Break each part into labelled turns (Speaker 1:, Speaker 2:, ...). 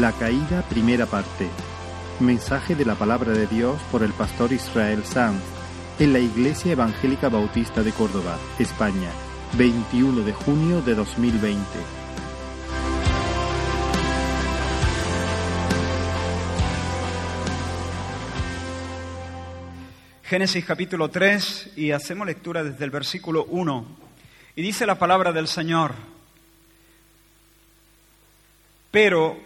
Speaker 1: La caída, primera parte. Mensaje de la palabra de Dios por el pastor Israel Sanz en la Iglesia Evangélica Bautista de Córdoba, España, 21 de junio de 2020.
Speaker 2: Génesis capítulo 3 y hacemos lectura desde el versículo 1. Y dice la palabra del Señor, pero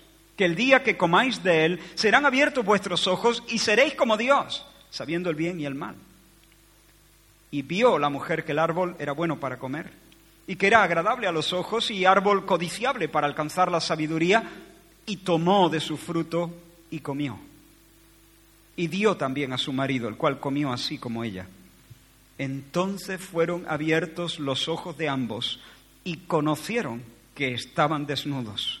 Speaker 2: que el día que comáis de él serán abiertos vuestros ojos y seréis como Dios, sabiendo el bien y el mal. Y vio la mujer que el árbol era bueno para comer y que era agradable a los ojos y árbol codiciable para alcanzar la sabiduría, y tomó de su fruto y comió. Y dio también a su marido, el cual comió así como ella. Entonces fueron abiertos los ojos de ambos y conocieron que estaban desnudos.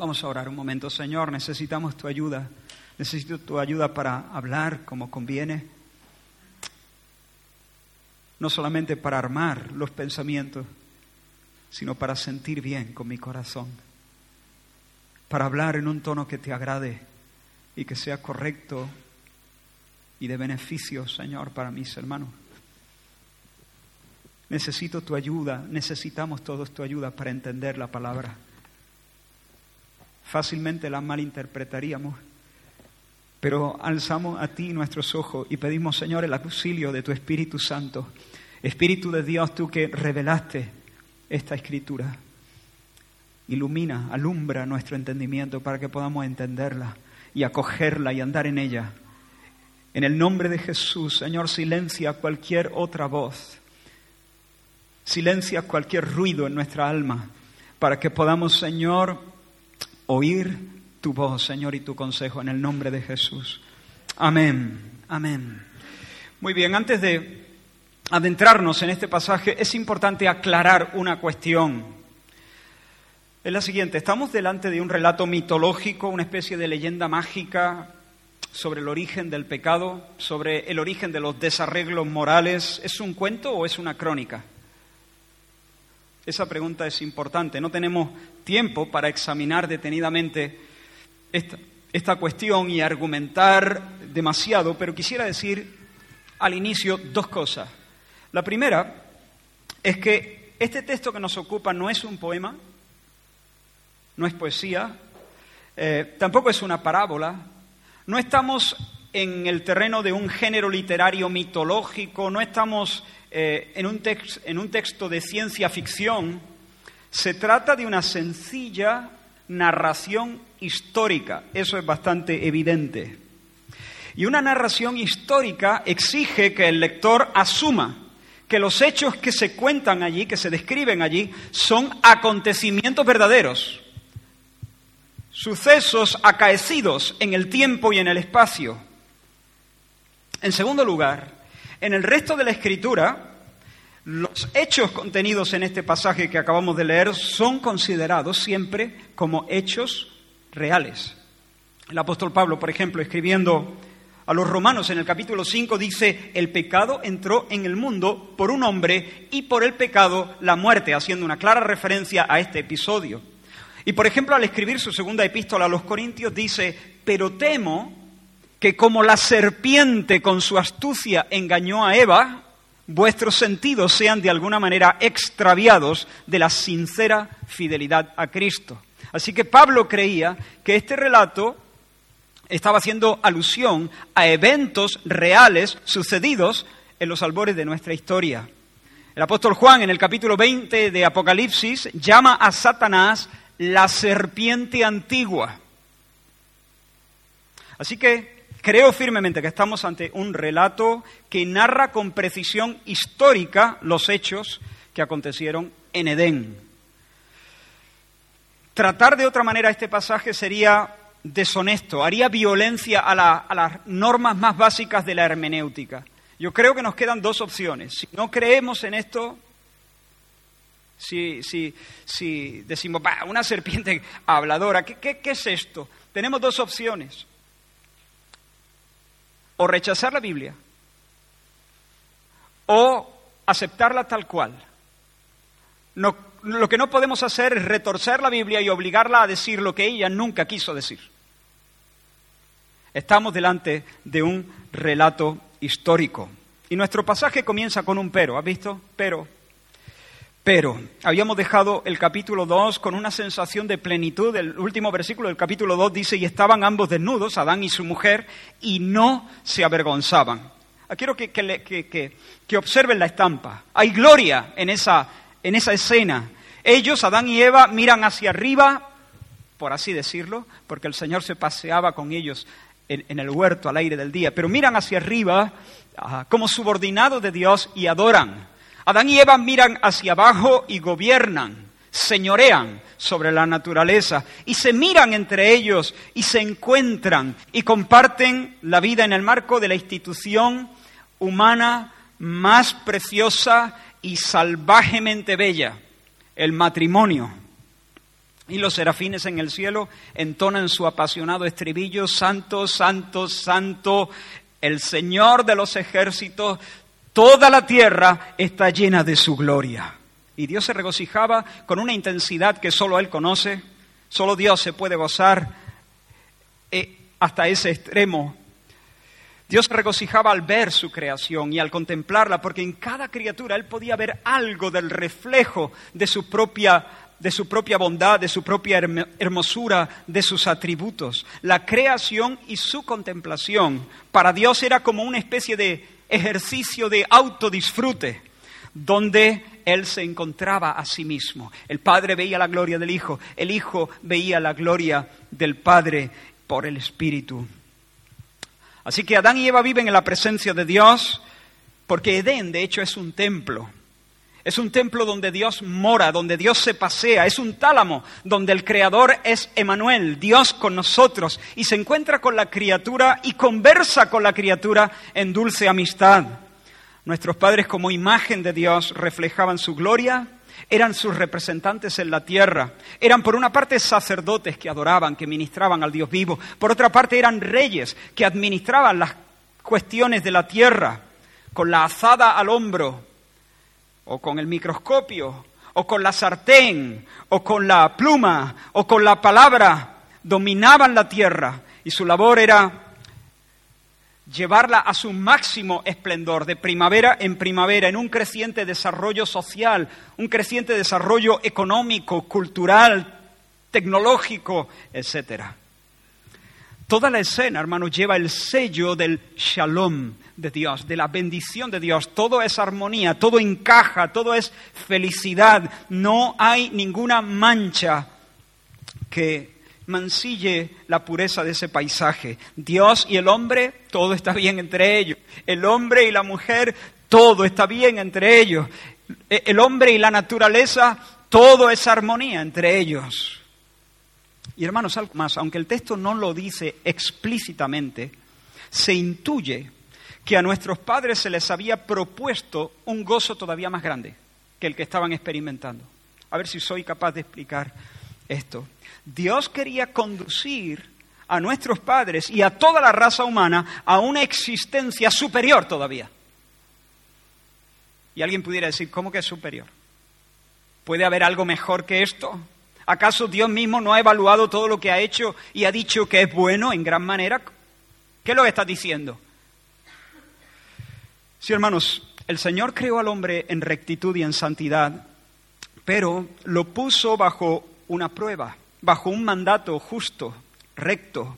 Speaker 2: Vamos a orar un momento, Señor, necesitamos tu ayuda. Necesito tu ayuda para hablar como conviene. No solamente para armar los pensamientos, sino para sentir bien con mi corazón. Para hablar en un tono que te agrade y que sea correcto y de beneficio, Señor, para mis hermanos. Necesito tu ayuda, necesitamos todos tu ayuda para entender la palabra. Fácilmente la malinterpretaríamos, pero alzamos a ti nuestros ojos y pedimos, Señor, el auxilio de tu Espíritu Santo. Espíritu de Dios, tú que revelaste esta escritura. Ilumina, alumbra nuestro entendimiento para que podamos entenderla y acogerla y andar en ella en el nombre de Jesús, Señor, silencia cualquier otra voz. Silencia cualquier ruido en nuestra alma para que podamos, Señor, oír tu voz, Señor, y tu consejo en el nombre de Jesús. Amén, amén. Muy bien, antes de adentrarnos en este pasaje, es importante aclarar una cuestión. Es la siguiente, estamos delante de un relato mitológico, una especie de leyenda mágica sobre el origen del pecado, sobre el origen de los desarreglos morales, ¿es un cuento o es una crónica? Esa pregunta es importante. No tenemos tiempo para examinar detenidamente esta, esta cuestión y argumentar demasiado, pero quisiera decir al inicio dos cosas. La primera es que este texto que nos ocupa no es un poema, no es poesía, eh, tampoco es una parábola, no estamos en el terreno de un género literario mitológico, no estamos eh, en, un en un texto de ciencia ficción, se trata de una sencilla narración histórica, eso es bastante evidente. Y una narración histórica exige que el lector asuma que los hechos que se cuentan allí, que se describen allí, son acontecimientos verdaderos, sucesos acaecidos en el tiempo y en el espacio. En segundo lugar, en el resto de la escritura, los hechos contenidos en este pasaje que acabamos de leer son considerados siempre como hechos reales. El apóstol Pablo, por ejemplo, escribiendo a los romanos en el capítulo 5, dice, el pecado entró en el mundo por un hombre y por el pecado la muerte, haciendo una clara referencia a este episodio. Y por ejemplo, al escribir su segunda epístola a los Corintios dice, pero temo que como la serpiente con su astucia engañó a Eva, vuestros sentidos sean de alguna manera extraviados de la sincera fidelidad a Cristo. Así que Pablo creía que este relato estaba haciendo alusión a eventos reales sucedidos en los albores de nuestra historia. El apóstol Juan en el capítulo 20 de Apocalipsis llama a Satanás la serpiente antigua. Así que creo firmemente que estamos ante un relato que narra con precisión histórica los hechos que acontecieron en Edén. Tratar de otra manera este pasaje sería deshonesto, haría violencia a, las normas más básicas de la hermenéutica. Yo creo que nos quedan dos opciones. Si no creemos en esto, si, decimos, una serpiente habladora, ¿qué, ¿qué es esto? Tenemos dos opciones. O rechazar la Biblia, o aceptarla tal cual. Lo que no podemos hacer es retorcer la Biblia y obligarla a decir lo que ella nunca quiso decir. Estamos delante de un relato histórico. Y nuestro pasaje comienza con un pero, ¿has visto? Pero. Pero, habíamos dejado el capítulo 2 con una sensación de plenitud. El último versículo del capítulo 2 dice, y estaban ambos desnudos, Adán y su mujer, y no se avergonzaban. Ah, quiero que, que observen la estampa. Hay gloria en esa, en esa escena. Ellos, Adán y Eva, miran hacia arriba, por así decirlo, porque el Señor se paseaba con ellos en, el huerto al aire del día, pero miran hacia arriba ah, como subordinados de Dios y adoran. Adán y Eva miran hacia abajo y gobiernan, señorean sobre la naturaleza y se miran entre ellos y se encuentran y comparten la vida en el marco de la institución humana más preciosa y salvajemente bella, el matrimonio. Y los serafines en el cielo entonan su apasionado estribillo, Santo, Santo, Santo, el Señor de los ejércitos, toda la tierra está llena de su gloria. Y Dios se regocijaba con una intensidad que solo Él conoce, solo Dios se puede gozar eh, hasta ese extremo Dios se regocijaba al ver su creación y al contemplarla, porque en cada criatura Él podía ver algo del reflejo de su propia, de su propia bondad, de su propia hermosura, de sus atributos. La creación y su contemplación para Dios era como una especie de ejercicio de autodisfrute, donde Él se encontraba a sí mismo. El Padre veía la gloria del Hijo, el Hijo veía la gloria del Padre por el Espíritu. Así que Adán y Eva viven en la presencia de Dios porque Edén, de hecho, es un templo. Es un templo donde Dios mora, donde Dios se pasea, es un tálamo donde el Creador es Emanuel, Dios con nosotros, y se encuentra con la criatura y conversa con la criatura en dulce amistad. Nuestros padres como imagen de Dios reflejaban su gloria eran sus representantes en la tierra. Eran por una parte sacerdotes que adoraban, que ministraban al Dios vivo. Por otra parte eran reyes que administraban las cuestiones de la tierra con la azada al hombro o con el microscopio o con la sartén o con la pluma o con la palabra. Dominaban la tierra y su labor era llevarla a su máximo esplendor de primavera en primavera, en un creciente desarrollo social, un creciente desarrollo económico, cultural, tecnológico, etc. Toda la escena, hermanos, lleva el sello del shalom de Dios, de la bendición de Dios. Todo es armonía, todo encaja, todo es felicidad. No hay ninguna mancha que mancille la pureza de ese paisaje. Dios y el hombre, todo está bien entre ellos. El hombre y la mujer, todo está bien entre ellos. E, el hombre y la naturaleza, todo es armonía entre ellos. Y hermanos, algo más, aunque el texto no lo dice explícitamente, se intuye que a nuestros padres se les había propuesto un gozo todavía más grande que el que estaban experimentando. A ver si soy capaz de explicar esto. Dios quería conducir a nuestros padres y a toda la raza humana a una existencia superior todavía. Y alguien pudiera decir, ¿cómo que es superior? ¿Puede haber algo mejor que esto? ¿Acaso Dios mismo no ha evaluado todo lo que ha hecho y ha dicho que es bueno en gran manera? ¿Qué lo que está diciendo? Sí, hermanos, el Señor creó al hombre en rectitud y en santidad, pero lo puso bajo una prueba bajo un mandato justo, recto.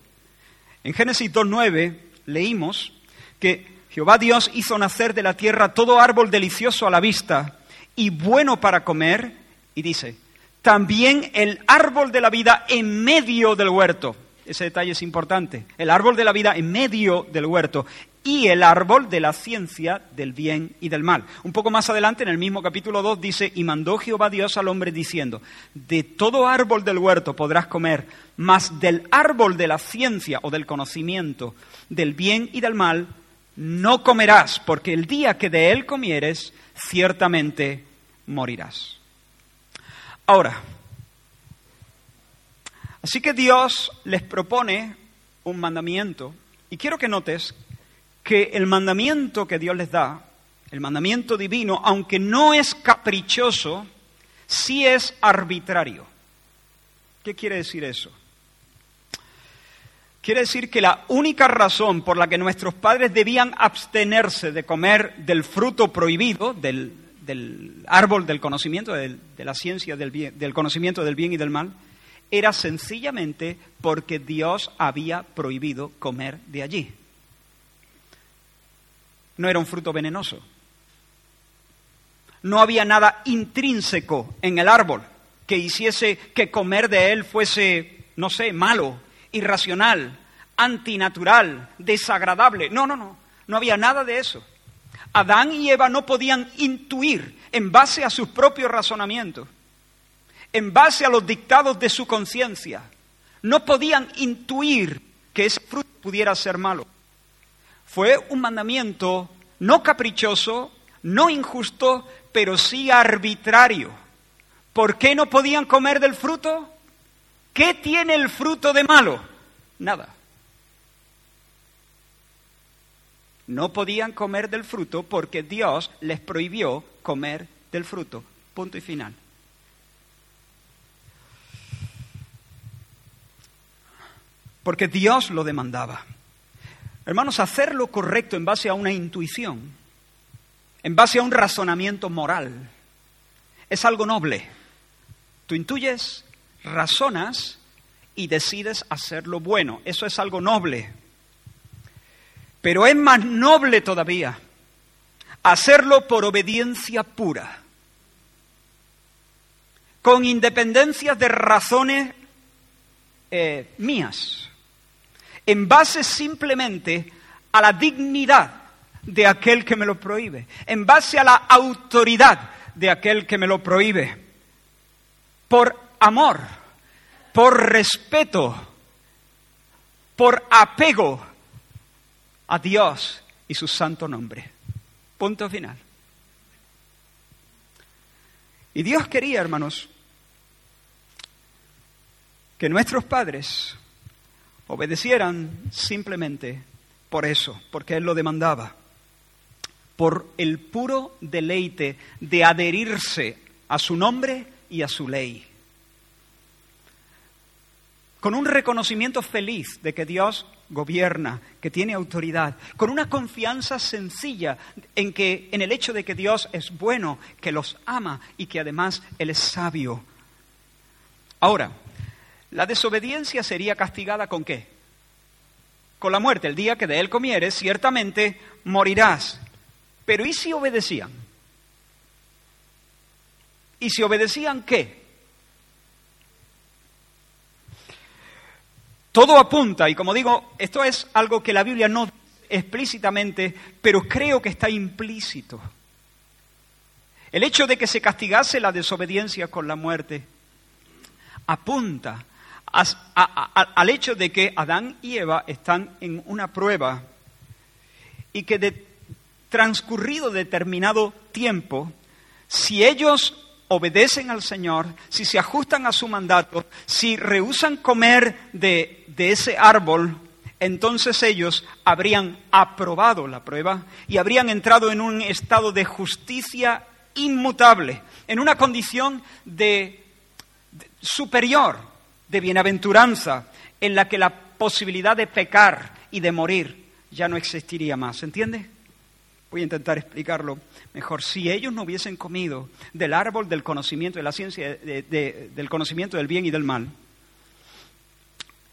Speaker 2: En Génesis 2.9 leímos que Jehová Dios hizo nacer de la tierra todo árbol delicioso a la vista y bueno para comer, y dice, también el árbol de la vida en medio del huerto. Ese detalle es importante. El árbol de la vida en medio del huerto y el árbol de la ciencia del bien y del mal. Un poco más adelante, en el mismo capítulo 2, dice, y mandó Jehová Dios al hombre diciendo, de todo árbol del huerto podrás comer, mas del árbol de la ciencia o del conocimiento del bien y del mal no comerás, porque el día que de él comieres, ciertamente morirás. Ahora, así que Dios les propone un mandamiento, y quiero que notes que el mandamiento que Dios les da, el mandamiento divino, aunque no es caprichoso, sí es arbitrario. ¿Qué quiere decir eso? Quiere decir que la única razón por la que nuestros padres debían abstenerse de comer del fruto prohibido, del, árbol del conocimiento, de la ciencia del, del conocimiento del bien y del mal, era sencillamente porque Dios había prohibido comer de allí. No era un fruto venenoso. No había nada intrínseco en el árbol que hiciese que comer de él fuese, no sé, malo irracional, antinatural, desagradable. No, no, no, no había nada de eso. Adán y Eva no podían intuir en base a sus propios razonamientos, en base a los dictados de su conciencia, no podían intuir que ese fruto pudiera ser malo. Fue un mandamiento no caprichoso, no injusto, pero sí arbitrario. ¿Por qué no podían comer del fruto? ¿Qué tiene el fruto de malo? Nada. No podían comer del fruto porque Dios les prohibió comer del fruto. Punto y final. Porque Dios lo demandaba. Hermanos, hacer lo correcto en base a una intuición, en base a un razonamiento moral, es algo noble. Tú intuyes, razonas y decides hacer lo bueno. Eso es algo noble. Pero es más noble todavía hacerlo por obediencia pura, con independencia de razones eh, mías, en base simplemente a la dignidad de aquel que me lo prohíbe, en base a la autoridad de aquel que me lo prohíbe, por amor, por respeto, por apego a Dios y su santo nombre. Punto final. Y Dios quería, hermanos, que nuestros padres obedecieran simplemente por eso, porque Él lo demandaba, por el puro deleite de adherirse a su nombre y a su ley con un reconocimiento feliz de que Dios gobierna, que tiene autoridad, con una confianza sencilla en que en el hecho de que Dios es bueno, que los ama y que además él es sabio. Ahora, la desobediencia sería castigada con qué? Con la muerte. El día que de él comieres, ciertamente morirás. Pero ¿y si obedecían? ¿Y si obedecían qué? Todo apunta, y como digo, esto es algo que la Biblia no explícitamente, pero creo que está implícito. El hecho de que se castigase la desobediencia con la muerte apunta al hecho de que Adán y Eva están en una prueba y que de transcurrido determinado tiempo, si ellos obedecen al Señor, si se ajustan a su mandato, si rehusan comer de, ese árbol, entonces ellos habrían aprobado la prueba y habrían entrado en un estado de justicia inmutable, en una condición de, superior, de bienaventuranza, en la que la posibilidad de pecar y de morir ya no existiría más. ¿Entiende? Voy a intentar explicarlo mejor. Si ellos no hubiesen comido del árbol del conocimiento, de la ciencia, del conocimiento del bien y del mal,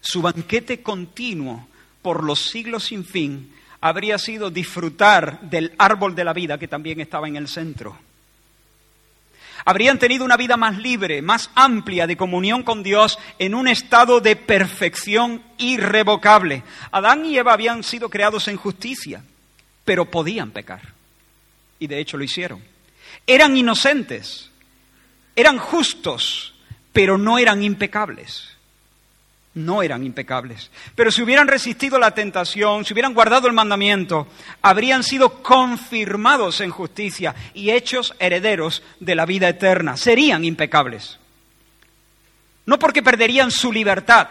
Speaker 2: su banquete continuo por los siglos sin fin habría sido disfrutar del árbol de la vida que también estaba en el centro. Habrían tenido una vida más libre, más amplia de comunión con Dios en un estado de perfección irrevocable. Adán y Eva habían sido creados en justicia, pero podían pecar. Y de hecho lo hicieron. Eran inocentes, eran justos, pero no eran impecables no eran impecables. Pero si hubieran resistido la tentación, si hubieran guardado el mandamiento, habrían sido confirmados en justicia y hechos herederos de la vida eterna. Serían impecables. No porque perderían su libertad,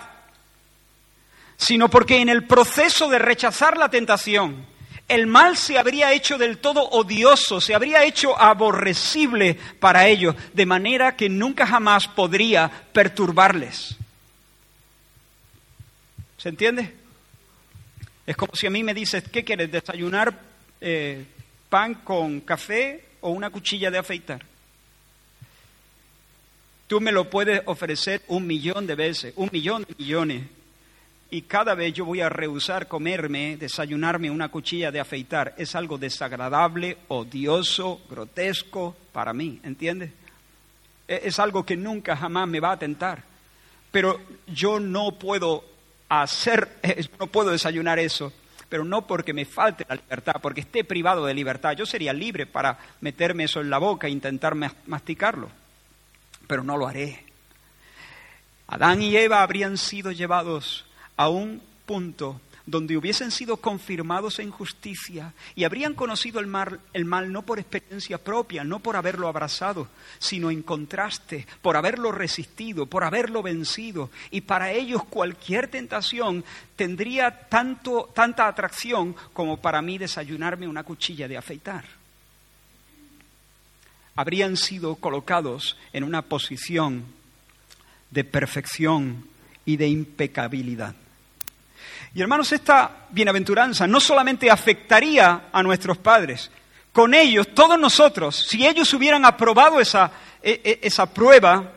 Speaker 2: sino porque en el proceso de rechazar la tentación, el mal se habría hecho del todo odioso, se habría hecho aborrecible para ellos, de manera que nunca jamás podría perturbarles. ¿Se entiende? Es como si a mí me dices, ¿qué quieres? ¿Desayunar eh, pan con café o una cuchilla de afeitar? Tú me lo puedes ofrecer un millón de veces, un millón de millones. Y cada vez yo voy a rehusar comerme, desayunarme una cuchilla de afeitar. Es algo desagradable, odioso, grotesco para mí, ¿entiendes? E-, es algo que nunca jamás me va a tentar. Pero yo no puedo hacer, no puedo desayunar eso, pero no porque me falte la libertad, porque esté privado de libertad. Yo sería libre para meterme eso en la boca e intentar masticarlo, pero no lo haré. Adán y Eva habrían sido llevados a un punto donde hubiesen sido confirmados en justicia y habrían conocido el mal, el mal no por experiencia propia, no por haberlo abrazado, sino en contraste, por haberlo resistido, por haberlo vencido. Y para ellos cualquier tentación tendría tanto, tanta atracción como para mí desayunarme una cuchilla de afeitar. Habrían sido colocados en una posición de perfección y de impecabilidad. Y hermanos, esta bienaventuranza no solamente afectaría a nuestros padres, con ellos, todos nosotros, si ellos hubieran aprobado esa, e, e, esa prueba,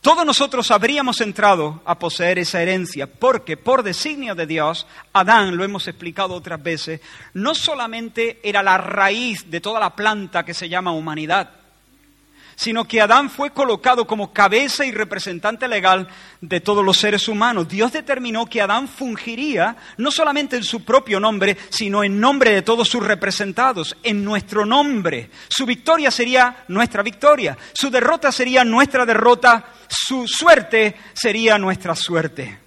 Speaker 2: todos nosotros habríamos entrado a poseer esa herencia, porque por designio de Dios, Adán, lo hemos explicado otras veces, no solamente era la raíz de toda la planta que se llama humanidad, sino que Adán fue colocado como cabeza y representante legal de todos los seres humanos. Dios determinó que Adán fungiría no solamente en su propio nombre, sino en nombre de todos sus representados, en nuestro nombre. Su victoria sería nuestra victoria, su derrota sería nuestra derrota, su suerte sería nuestra suerte.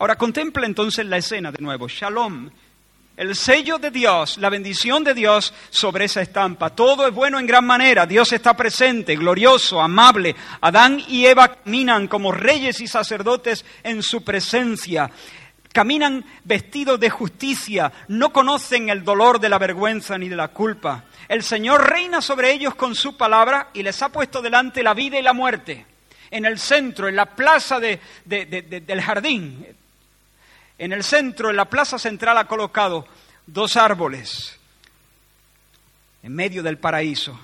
Speaker 2: Ahora contempla entonces la escena de nuevo. Shalom el sello de Dios, la bendición de Dios sobre esa estampa. Todo es bueno en gran manera. Dios está presente, glorioso, amable. Adán y Eva caminan como reyes y sacerdotes en su presencia. Caminan vestidos de justicia, no conocen el dolor de la vergüenza ni de la culpa. El Señor reina sobre ellos con su palabra y les ha puesto delante la vida y la muerte. En el centro, en la plaza del jardín, en el centro, en la plaza central, ha colocado dos árboles en medio del paraíso.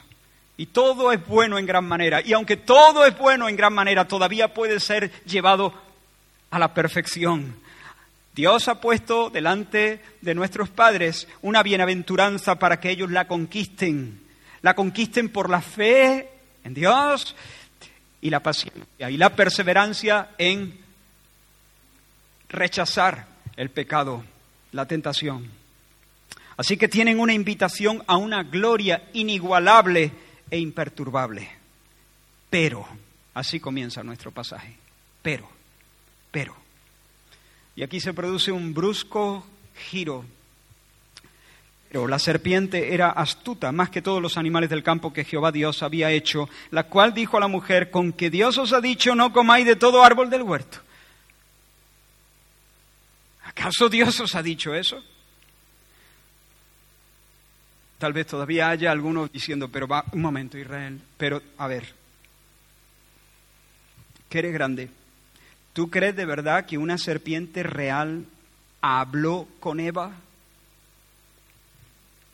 Speaker 2: Y todo es bueno en gran manera. Y aunque todo es bueno en gran manera, todavía puede ser llevado a la perfección. Dios ha puesto delante de nuestros padres una bienaventuranza para que ellos la conquisten. La conquisten por la fe en Dios y la paciencia y la perseverancia en rechazar el pecado, la tentación. Así que tienen una invitación a una gloria inigualable e imperturbable. Pero, así comienza nuestro pasaje, pero, pero. Y aquí se produce un brusco giro. Pero la serpiente era astuta más que todos los animales del campo que Jehová Dios había hecho, la cual dijo a la mujer, con que Dios os ha dicho no comáis de todo árbol del huerto. ¿Acaso Dios os ha dicho eso? Tal vez todavía haya algunos diciendo, pero va, un momento Israel, pero a ver, que eres grande. ¿Tú crees de verdad que una serpiente real habló con Eva?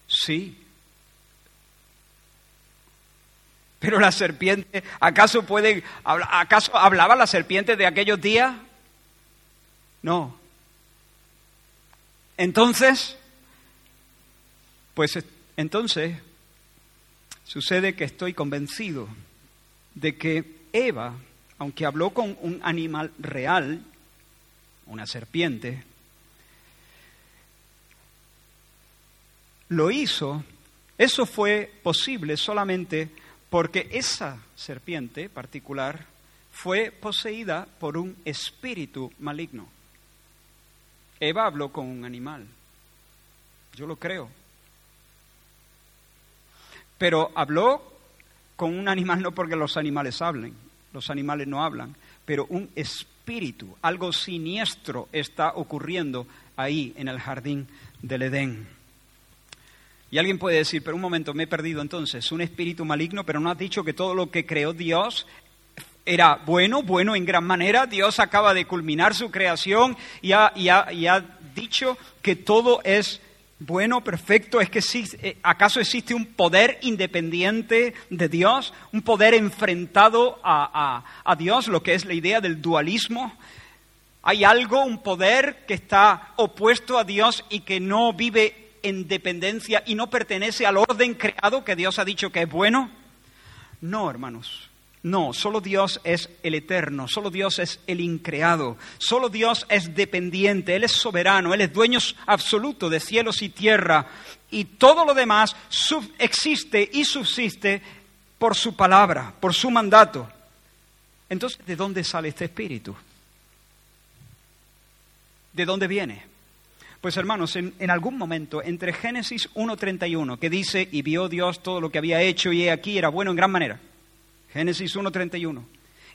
Speaker 2: Sí. Pero la serpiente, ¿acaso puede, acaso hablaba la serpiente de aquellos días? No. Entonces, pues entonces sucede que estoy convencido de que Eva, aunque habló con un animal real, una serpiente, lo hizo, eso fue posible solamente porque esa serpiente particular fue poseída por un espíritu maligno. Eva habló con un animal, yo lo creo, pero habló con un animal no porque los animales hablen, los animales no hablan, pero un espíritu, algo siniestro está ocurriendo ahí en el jardín del Edén. Y alguien puede decir, pero un momento, me he perdido entonces, un espíritu maligno, pero no has dicho que todo lo que creó Dios era bueno, bueno en gran manera. Dios acaba de culminar su creación y ha, y ha dicho que todo es bueno, perfecto, es que eh, acaso existe un poder independiente de Dios, un poder enfrentado a, a, Dios, lo que es la idea del dualismo. Hay algo, un poder que está opuesto a Dios y que no vive en dependencia y no pertenece al orden creado que Dios ha dicho que es bueno. No, hermanos. No, solo Dios es el eterno, solo Dios es el increado, solo Dios es dependiente, Él es soberano, Él es dueño absoluto de cielos y tierra y todo lo demás existe y subsiste por su palabra, por su mandato. Entonces, ¿de dónde sale este espíritu? ¿De dónde viene? Pues hermanos, en, en, algún momento, entre Génesis 1.31, que dice, y vio Dios todo lo que había hecho y he aquí era bueno en gran manera, Génesis 1.31.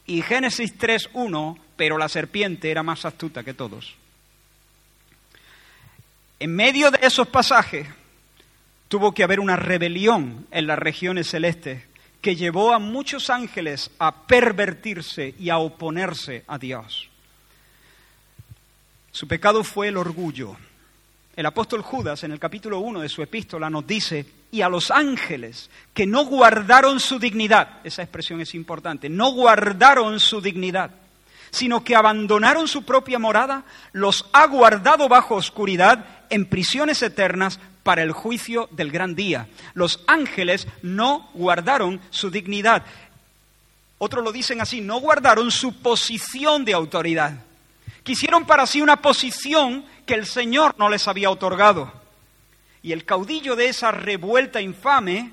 Speaker 2: Y Génesis 3.1, pero la serpiente era más astuta que todos. En medio de esos pasajes tuvo que haber una rebelión en las regiones celestes que llevó a muchos ángeles a pervertirse y a oponerse a Dios. Su pecado fue el orgullo. El apóstol Judas en el capítulo 1 de su epístola nos dice, y a los ángeles que no guardaron su dignidad, esa expresión es importante, no guardaron su dignidad, sino que abandonaron su propia morada, los ha guardado bajo oscuridad en prisiones eternas para el juicio del gran día. Los ángeles no guardaron su dignidad. Otros lo dicen así, no guardaron su posición de autoridad. Quisieron para sí una posición que el Señor no les había otorgado. Y el caudillo de esa revuelta infame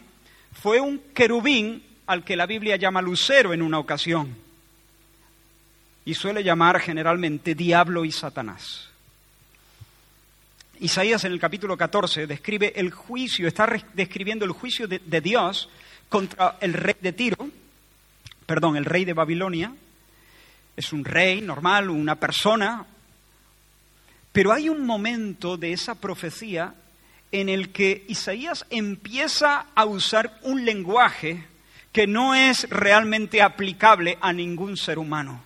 Speaker 2: fue un querubín al que la Biblia llama lucero en una ocasión. Y suele llamar generalmente diablo y Satanás. Isaías en el capítulo 14 describe el juicio, está describiendo el juicio de, Dios contra el rey de Tiro, perdón, el rey de Babilonia, es un rey normal, una persona, pero hay un momento de esa profecía en el que Isaías empieza a usar un lenguaje que no es realmente aplicable a ningún ser humano.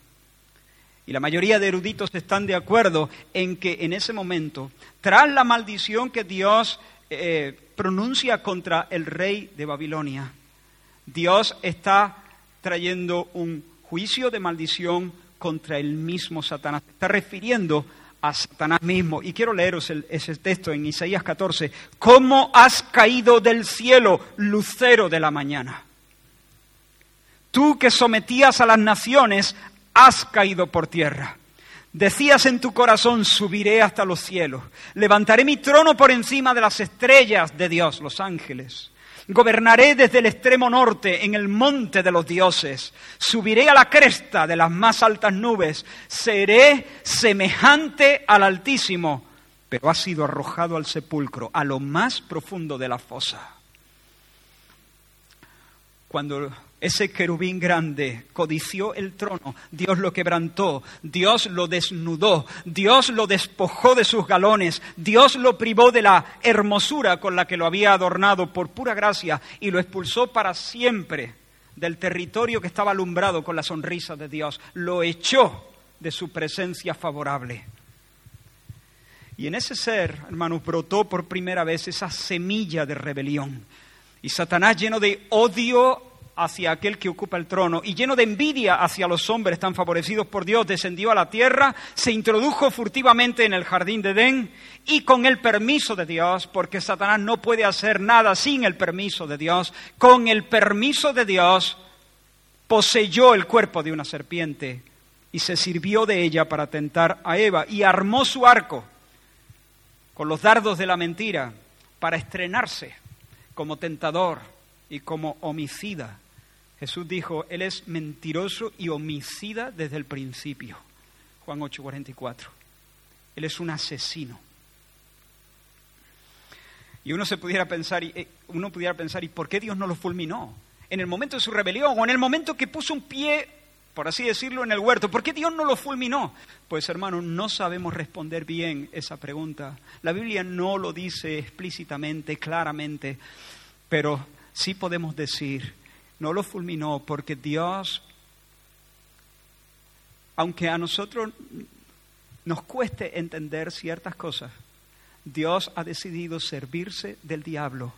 Speaker 2: Y la mayoría de eruditos están de acuerdo en que en ese momento, tras la maldición que Dios eh, pronuncia contra el rey de Babilonia, Dios está trayendo un juicio de maldición contra el mismo Satanás. Está refiriendo a Satanás mismo. Y quiero leeros ese texto en Isaías 14. ¿Cómo has caído del cielo, lucero de la mañana? Tú que sometías a las naciones, has caído por tierra. Decías en tu corazón, subiré hasta los cielos, levantaré mi trono por encima de las estrellas de Dios, los ángeles. Gobernaré desde el extremo norte en el monte de los dioses. Subiré a la cresta de las más altas nubes. Seré semejante al Altísimo, pero ha sido arrojado al sepulcro, a lo más profundo de la fosa. Cuando ese querubín grande codició el trono, Dios lo quebrantó, Dios lo desnudó, Dios lo despojó de sus galones, Dios lo privó de la hermosura con la que lo había adornado por pura gracia y lo expulsó para siempre del territorio que estaba alumbrado con la sonrisa de Dios, lo echó de su presencia favorable. Y en ese ser, hermanos, brotó por primera vez esa semilla de rebelión. Y Satanás, lleno de odio hacia aquel que ocupa el trono. Y lleno de envidia hacia los hombres tan favorecidos por Dios, descendió a la tierra, se introdujo furtivamente en el jardín de Edén y con el permiso de Dios, porque Satanás no puede hacer nada sin el permiso de Dios, con el permiso de Dios poseyó el cuerpo de una serpiente y se sirvió de ella para tentar a Eva y armó su arco con los dardos de la mentira para estrenarse como tentador y como homicida Jesús dijo, Él es mentiroso y homicida desde el principio. Juan 8:44. Él es un asesino. Y uno se pudiera pensar, eh, uno pudiera pensar, ¿y por qué Dios no lo fulminó? En el momento de su rebelión o en el momento que puso un pie, por así decirlo, en el huerto, ¿por qué Dios no lo fulminó? Pues hermano, no sabemos responder bien esa pregunta. La Biblia no lo dice explícitamente, claramente, pero sí podemos decir no lo fulminó porque Dios, aunque a nosotros nos cueste entender ciertas cosas, Dios ha decidido servirse del diablo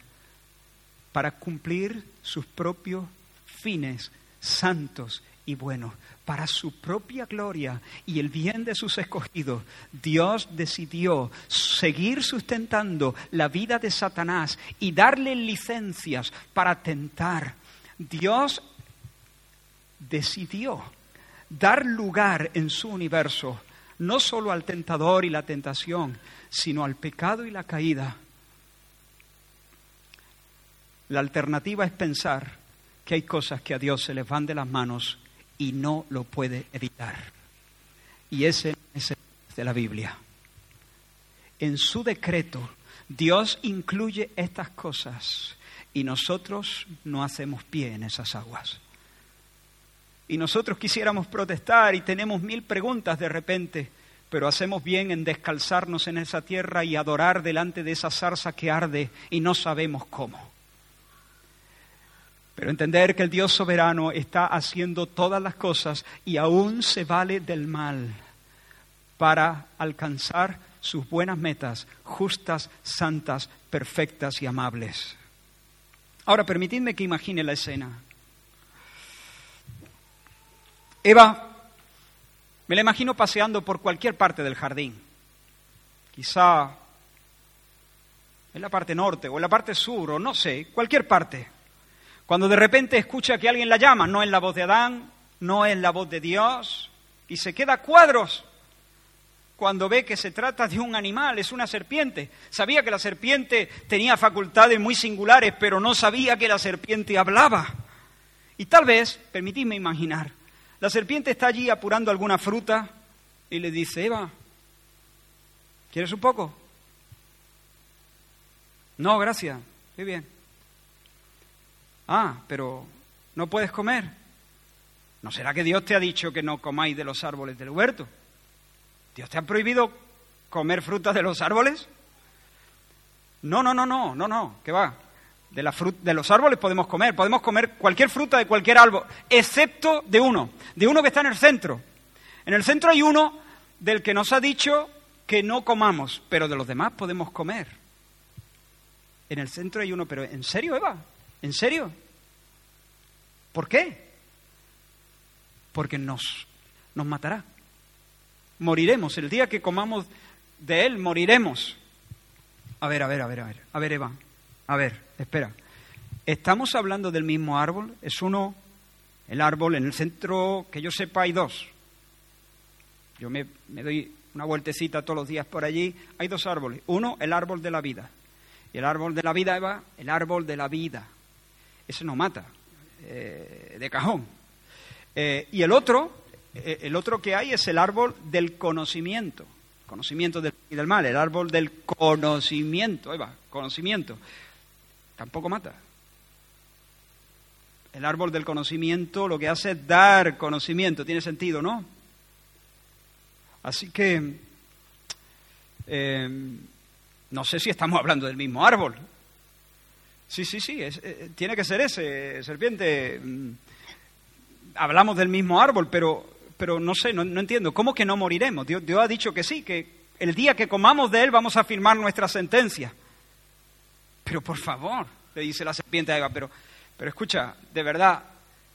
Speaker 2: para cumplir sus propios fines santos y buenos, para su propia gloria y el bien de sus escogidos. Dios decidió seguir sustentando la vida de Satanás y darle licencias para tentar Dios decidió dar lugar en su universo no solo al tentador y la tentación, sino al pecado y la caída. La alternativa es pensar que hay cosas que a Dios se les van de las manos y no lo puede evitar. Y ese es el de la Biblia. En su decreto, Dios incluye estas cosas y nosotros no hacemos pie en esas aguas. Y nosotros quisiéramos protestar y tenemos mil preguntas de repente, pero hacemos bien en descalzarnos en esa tierra y adorar delante de esa zarza que arde y no sabemos cómo. Pero entender que el Dios soberano está haciendo todas las cosas y aún se vale del mal para alcanzar sus buenas metas, justas, santas, perfectas y amables. Ahora, permitidme que imagine la escena. Eva, me la imagino paseando por cualquier parte del jardín. Quizá en la parte norte o en la parte sur o no sé, cualquier parte. Cuando de repente escucha que alguien la llama, no es la voz de Adán, no es la voz de Dios, y se queda cuadros cuando ve que se trata de un animal, es una serpiente. Sabía que la serpiente tenía facultades muy singulares, pero no sabía que la serpiente hablaba. Y tal vez, permitidme imaginar, la serpiente está allí apurando alguna fruta y le dice, Eva, ¿quieres un poco? No, gracias, qué bien. Ah, pero no puedes comer. ¿No será que Dios te ha dicho que no comáis de los árboles del huerto? ¿Dios te ha prohibido comer frutas de los árboles? No, no, no, no, no, no, ¿qué va? De, la de los árboles podemos comer, podemos comer cualquier fruta de cualquier árbol, excepto de uno, de uno que está en el centro. En el centro hay uno del que nos ha dicho que no comamos, pero de los demás podemos comer. En el centro hay uno, pero ¿en serio, Eva? ¿En serio? ¿Por qué? Porque nos, nos matará moriremos. El día que comamos de él, moriremos. A ver, a ver, a ver, a ver. A ver, Eva. A ver, espera. ¿Estamos hablando del mismo árbol? Es uno, el árbol, en el centro, que yo sepa, hay dos. Yo me, doy una vueltecita todos los días por allí. Hay dos árboles. Uno, el árbol de la vida. Y el árbol de la vida, Eva, el árbol de la vida. Ese no mata, eh, de cajón. Eh, y el otro, el otro que hay es el árbol del conocimiento, conocimiento del, y del mal, el árbol del conocimiento, ahí va, conocimiento, tampoco mata. El árbol del conocimiento lo que hace es dar conocimiento, tiene sentido, ¿no? Así que em, no sé si estamos hablando del mismo árbol. Sí, sí, sí, eh, tiene que ser ese, serpiente. Mm, hablamos del mismo árbol, pero pero no sé, no, entiendo. ¿Cómo que no moriremos? Dios, Dios, ha dicho que sí, que el día que comamos de él vamos a firmar nuestra sentencia. Pero por favor, le dice la serpiente a Eva, pero, Pero escucha, de verdad,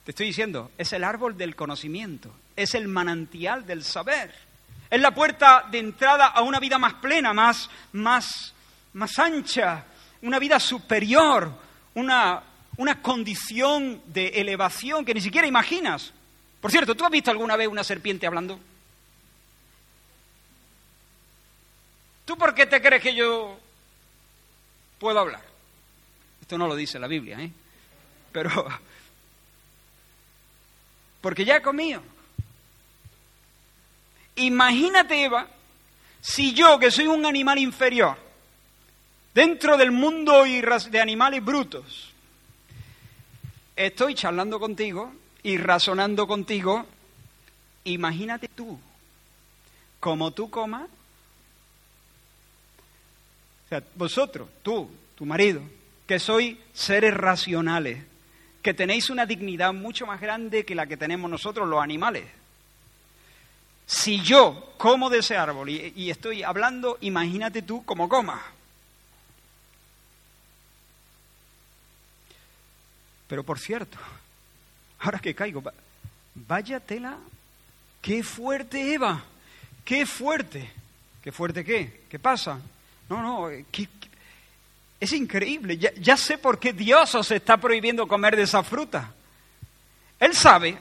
Speaker 2: te estoy diciendo, es el árbol del conocimiento, es el manantial del saber, es la puerta de entrada a una vida más plena, más, más, más ancha, una vida superior, una, una condición de elevación que ni siquiera imaginas. Por cierto, ¿tú has visto alguna vez una serpiente hablando? ¿Tú por qué te crees que yo puedo hablar? Esto no lo dice la Biblia, ¿eh? Pero... Porque ya he comido. Imagínate, Eva, si yo, que soy un animal inferior, dentro del mundo de animales brutos, estoy charlando contigo y razonando contigo, imagínate tú, como tú comas, o sea, vosotros, tú, tu marido, que sois seres racionales, que tenéis una dignidad mucho más grande que la que tenemos nosotros los animales. Si yo como de ese árbol y, estoy hablando, imagínate tú como comas. Pero por cierto, ahora que caigo, vaya tela, qué fuerte Eva, qué fuerte, qué fuerte qué, qué pasa. No, no, es increíble, ya, sé por qué Dios os está prohibiendo comer de esa fruta. Él sabe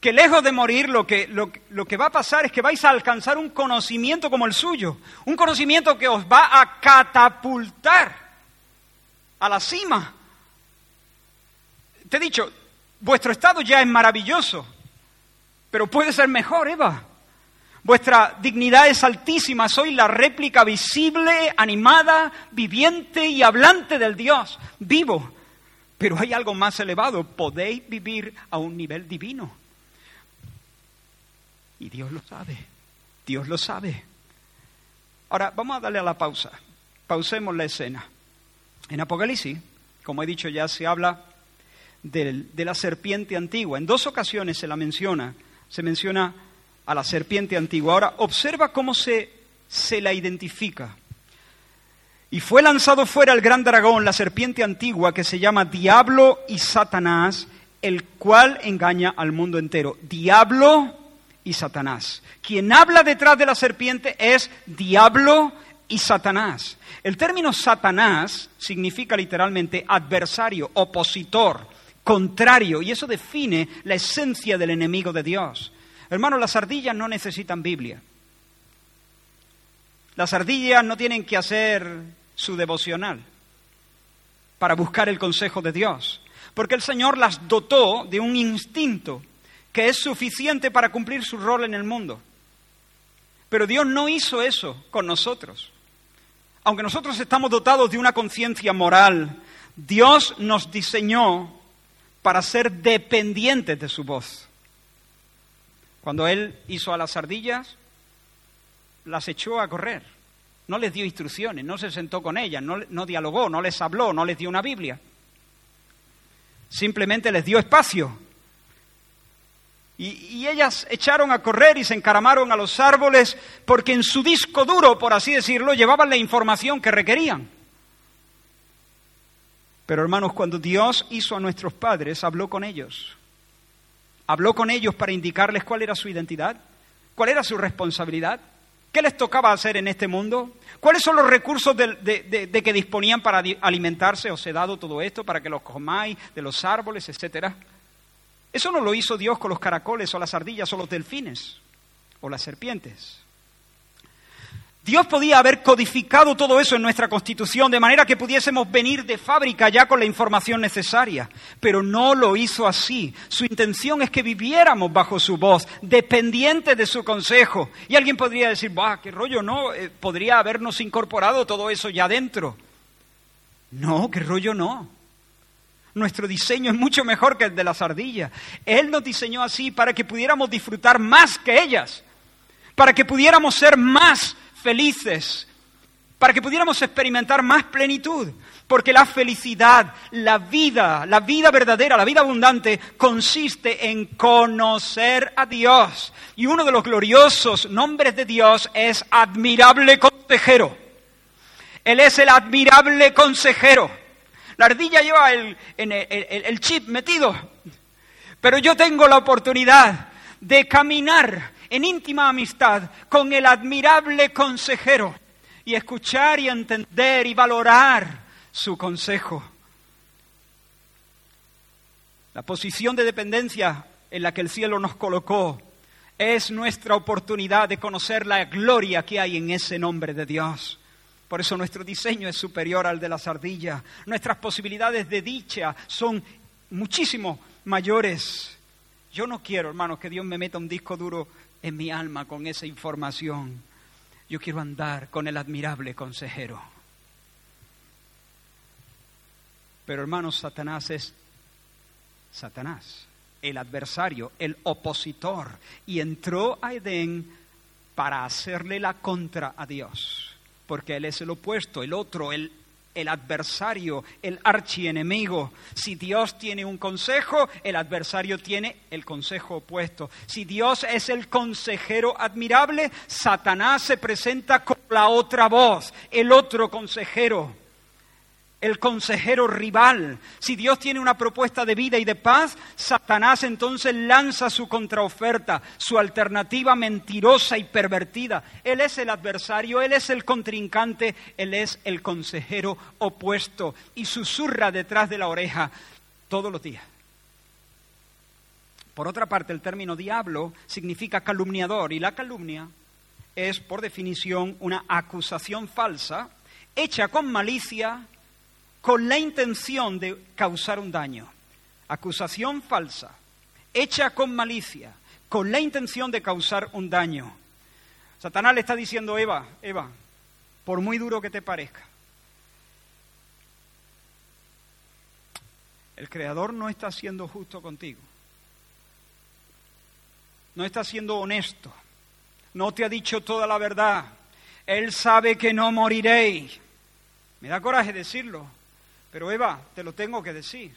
Speaker 2: que lejos de morir lo que, lo, lo, que va a pasar es que vais a alcanzar un conocimiento como el suyo, un conocimiento que os va a catapultar a la cima te he dicho, vuestro estado ya es maravilloso, pero puede ser mejor, Eva. Vuestra dignidad es altísima, sois la réplica visible, animada, viviente y hablante del Dios vivo. Pero hay algo más elevado, podéis vivir a un nivel divino. Y Dios lo sabe, Dios lo sabe. Ahora, vamos a darle a la pausa. Pausemos la escena. En Apocalipsis, como he dicho ya, se habla de la serpiente antigua. En dos ocasiones se la menciona, se menciona a la serpiente antigua. Ahora, observa cómo se, se la identifica. Y fue lanzado fuera el gran dragón, la serpiente antigua, que se llama Diablo y Satanás, el cual engaña al mundo entero. Diablo y Satanás. Quien habla detrás de la serpiente es Diablo y Satanás. El término Satanás significa literalmente adversario, opositor, contrario, y eso define la esencia del enemigo de Dios. Hermanos, las ardillas no necesitan Biblia. Las ardillas no tienen que hacer su devocional para buscar el consejo de Dios, porque el Señor las dotó de un instinto que es suficiente para cumplir su rol en el mundo. Pero Dios no hizo eso con nosotros. Aunque nosotros estamos dotados de una conciencia moral, Dios nos diseñó para ser dependientes de su voz. Cuando él hizo a las ardillas, las echó a correr. No les dio instrucciones, no se sentó con ellas, no, dialogó, no les habló, no les dio una Biblia. Simplemente les dio espacio. Y, y, ellas echaron a correr y se encaramaron a los árboles porque en su disco duro, por así decirlo, llevaban la información que requerían. Pero hermanos, cuando Dios hizo a nuestros padres, habló con ellos. Habló con ellos para indicarles cuál era su identidad, cuál era su responsabilidad, qué les tocaba hacer en este mundo, cuáles son los recursos de, que disponían para alimentarse. Os he dado todo esto para que los comáis de los árboles, etcétera. Eso no lo hizo Dios con los caracoles o las ardillas o los delfines o las serpientes. Dios podía haber codificado todo eso en nuestra constitución de manera que pudiésemos venir de fábrica ya con la información necesaria, pero no lo hizo así. Su intención es que viviéramos bajo su voz, dependientes de su consejo. Y alguien podría decir, ¡bah, qué rollo! No, eh, podría habernos incorporado todo eso ya dentro. No, qué rollo no. Nuestro diseño es mucho mejor que el de las ardillas. Él nos diseñó así para que pudiéramos disfrutar más que ellas, para que pudiéramos ser más felices, para que pudiéramos experimentar más plenitud, porque la felicidad, la vida, la vida verdadera, la vida abundante, consiste en conocer a Dios. Y uno de los gloriosos nombres de Dios es admirable consejero. Él es el admirable consejero. La ardilla lleva el, el chip metido, pero yo tengo la oportunidad de caminar en íntima amistad con el admirable consejero y escuchar y entender y valorar su consejo. La posición de dependencia en la que el cielo nos colocó es nuestra oportunidad de conocer la gloria que hay en ese nombre de Dios. Por eso nuestro diseño es superior al de la ardillas. Nuestras posibilidades de dicha son muchísimo mayores. Yo no quiero, hermanos, que Dios me meta un disco duro en mi alma con esa información. Yo quiero andar con el admirable consejero. Pero hermanos, Satanás es Satanás, el adversario, el opositor, y entró a Edén para hacerle la contra a Dios, porque él es el opuesto, el otro, el el adversario, el archienemigo. Si Dios tiene un consejo, el adversario tiene el consejo opuesto. Si Dios es el consejero admirable, Satanás se presenta con la otra voz, el otro consejero el consejero rival. Si Dios tiene una propuesta de vida y de paz, Satanás entonces lanza su contraoferta, su alternativa mentirosa y pervertida. Él es el adversario, él es el contrincante, él es el consejero opuesto y susurra detrás de la oreja todos los días. Por otra parte, el término diablo significa calumniador y la calumnia es, por definición, una acusación falsa hecha con malicia con la intención de causar un daño. Acusación falsa, hecha con malicia, con la intención de causar un daño. Satanás le está diciendo, Eva, Eva, por muy duro que te parezca, el Creador no está siendo justo contigo. No está siendo honesto. No te ha dicho toda la verdad. Él sabe que no moriréis. Me da coraje decirlo, pero Eva, te lo tengo que decir.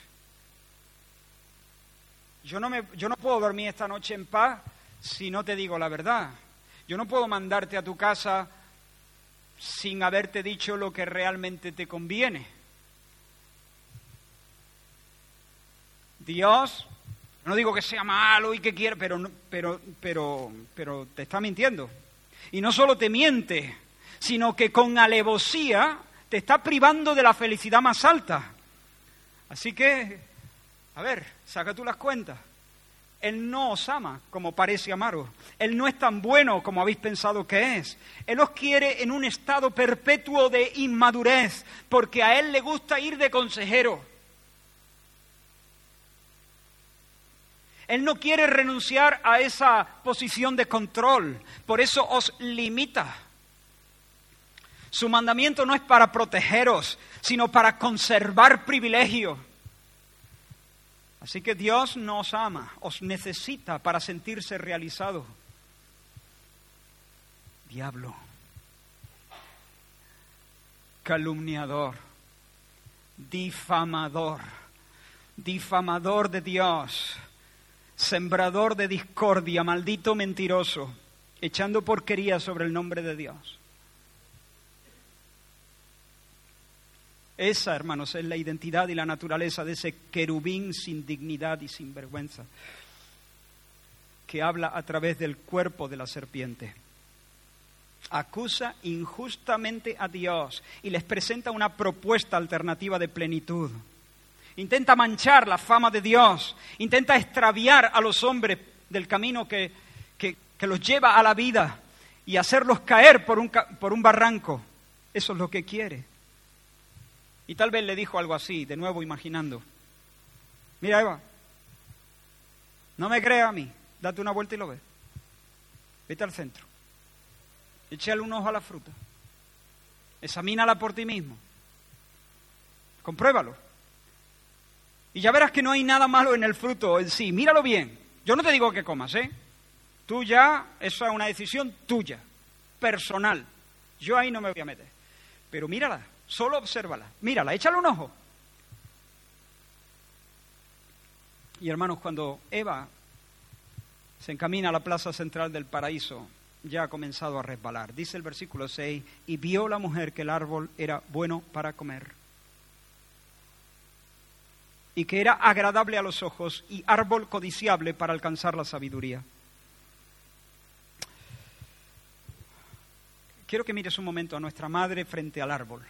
Speaker 2: Yo no, me, yo no puedo dormir esta noche en paz si no te digo la verdad. Yo no puedo mandarte a tu casa sin haberte dicho lo que realmente te conviene. Dios, no digo que sea malo y que quiera, pero, pero, pero, pero te está mintiendo. Y no solo te miente, sino que con alevosía te está privando de la felicidad más alta. Así que, a ver, saca tú las cuentas. Él no os ama como parece amaros. Él no es tan bueno como habéis pensado que es. Él os quiere en un estado perpetuo de inmadurez, porque a Él le gusta ir de consejero. Él no quiere renunciar a esa posición de control, por eso os limita. Su mandamiento no es para protegeros, sino para conservar privilegio. Así que Dios nos ama, os necesita para sentirse realizado. Diablo, calumniador, difamador, difamador de Dios, sembrador de discordia, maldito mentiroso, echando porquería sobre el nombre de Dios. Esa, hermanos, es la identidad y la naturaleza de ese querubín sin dignidad y sin vergüenza, que habla a través del cuerpo de la serpiente. Acusa injustamente a Dios y les presenta una propuesta alternativa de plenitud. Intenta manchar la fama de Dios, intenta extraviar a los hombres del camino que, que, los lleva a la vida y hacerlos caer por un, por un barranco. Eso es lo que quiere. Y tal vez le dijo algo así, de nuevo imaginando. Mira, Eva, no me creas a mí, date una vuelta y lo ves. Vete al centro. Échale un ojo a la fruta. Examínala por ti mismo. Compruébalo. Y ya verás que no hay nada malo en el fruto en sí. Míralo bien. Yo no te digo que comas, ¿eh? Tú ya, eso es una decisión tuya, personal. Yo ahí no me voy a meter. Pero mírala. Solo obsérvala. Mírala, échale un ojo. Y hermanos, cuando Eva se encamina a la plaza central del paraíso, ya ha comenzado a resbalar. Dice el versículo 6, y vio la mujer que el árbol era bueno para comer. y que era agradable a los ojos y árbol codiciable para alcanzar la sabiduría. Quiero que mires un momento a nuestra madre frente al árbol.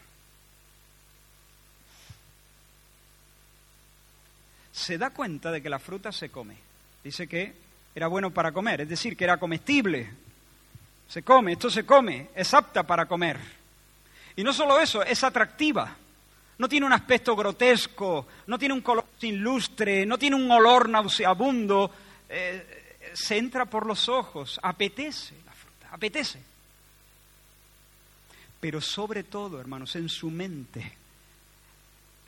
Speaker 2: Se da cuenta de que la fruta se come. Dice que era bueno para comer, es decir, que era comestible. Se come, esto se come, es apta para comer. Y no solo eso, es atractiva. No tiene un aspecto grotesco, no tiene un color sin lustre, no tiene un olor nauseabundo. Eh, se entra por los ojos, apetece la fruta, apetece pero sobre todo, hermanos, en su mente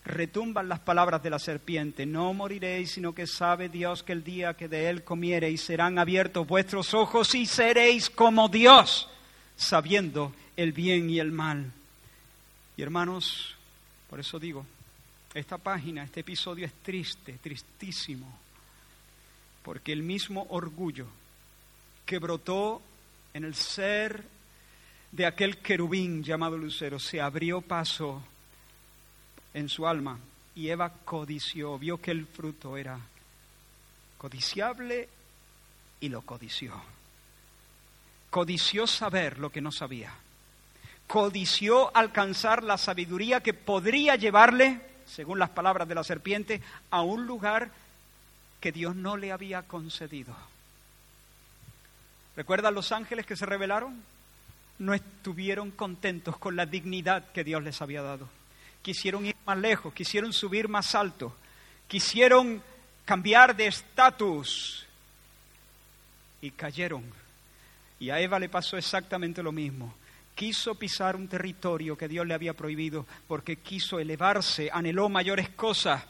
Speaker 2: retumban las palabras de la serpiente, no moriréis, sino que sabe Dios que el día que de él comiereis serán abiertos vuestros ojos y seréis como Dios, sabiendo el bien y el mal. Y hermanos, por eso digo, esta página, este episodio es triste, tristísimo, porque el mismo orgullo que brotó en el ser de aquel querubín llamado Lucero se abrió paso en su alma y Eva codició, vio que el fruto era codiciable y lo codició. Codició saber lo que no sabía. Codició alcanzar la sabiduría que podría llevarle, según las palabras de la serpiente, a un lugar que Dios no le había concedido. ¿Recuerdan los ángeles que se rebelaron? no estuvieron contentos con la dignidad que Dios les había dado. Quisieron ir más lejos, quisieron subir más alto, quisieron cambiar de estatus y cayeron. Y a Eva le pasó exactamente lo mismo. Quiso pisar un territorio que Dios le había prohibido porque quiso elevarse, anheló mayores cosas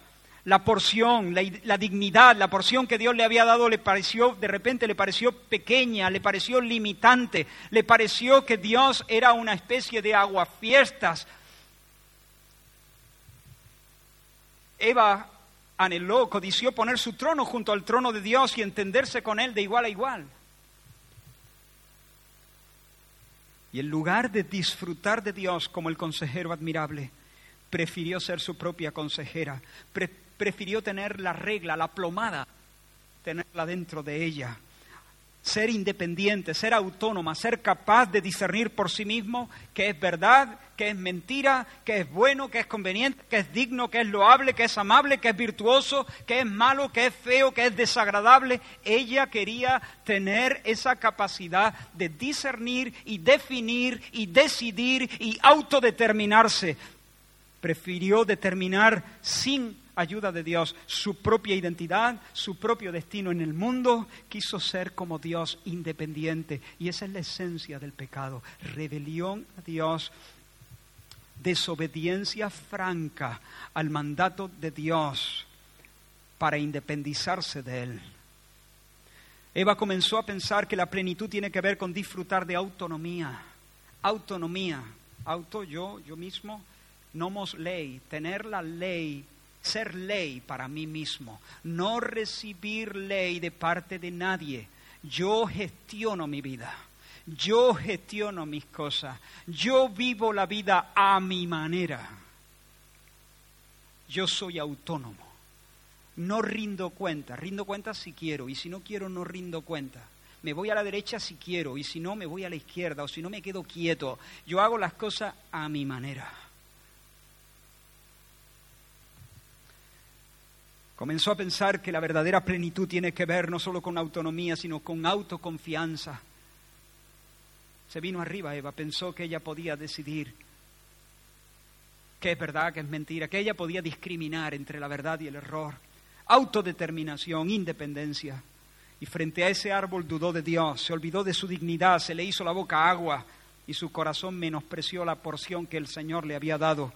Speaker 2: la porción, la, dignidad, la porción que Dios le había dado le pareció, de repente le pareció pequeña, le pareció limitante, le pareció que Dios era una especie de aguafiestas. Eva anheló, codició poner su trono junto al trono de Dios y entenderse con Él de igual a igual. Y en lugar de disfrutar de Dios como el consejero admirable, prefirió ser su propia consejera, prefirió tener la regla, la plomada, tenerla dentro de ella. Ser independiente, ser autónoma, ser capaz de discernir por sí mismo qué es verdad, qué es mentira, qué es bueno, qué es conveniente, qué es digno, qué es loable, qué es amable, qué es virtuoso, qué es malo, qué es feo, qué es desagradable. Ella quería tener esa capacidad de discernir y definir y decidir y autodeterminarse. Prefirió determinar sin ayuda de Dios, su propia identidad, su propio destino en el mundo, quiso ser como Dios independiente. Y esa es la esencia del pecado, rebelión a Dios, desobediencia franca al mandato de Dios para independizarse de Él. Eva comenzó a pensar que la plenitud tiene que ver con disfrutar de autonomía, autonomía, auto, yo, yo mismo, nomos ley, tener la ley ser ley para mí mismo, no recibir ley de parte de nadie. Yo gestiono mi vida, yo gestiono mis cosas, yo vivo la vida a mi manera. Yo soy autónomo, no rindo cuenta, rindo cuenta si quiero y si no quiero no rindo cuenta. Me voy a la derecha si quiero y si no me voy a la izquierda o si no me quedo quieto. Yo hago las cosas a mi manera. Comenzó a pensar que la verdadera plenitud tiene que ver no solo con autonomía, sino con autoconfianza. Se vino arriba Eva, pensó que ella podía decidir qué es verdad, qué es mentira, que ella podía discriminar entre la verdad y el error. Autodeterminación, independencia. Y frente a ese árbol dudó de Dios, se olvidó de su dignidad, se le hizo la boca agua y su corazón menospreció la porción que el Señor le había dado.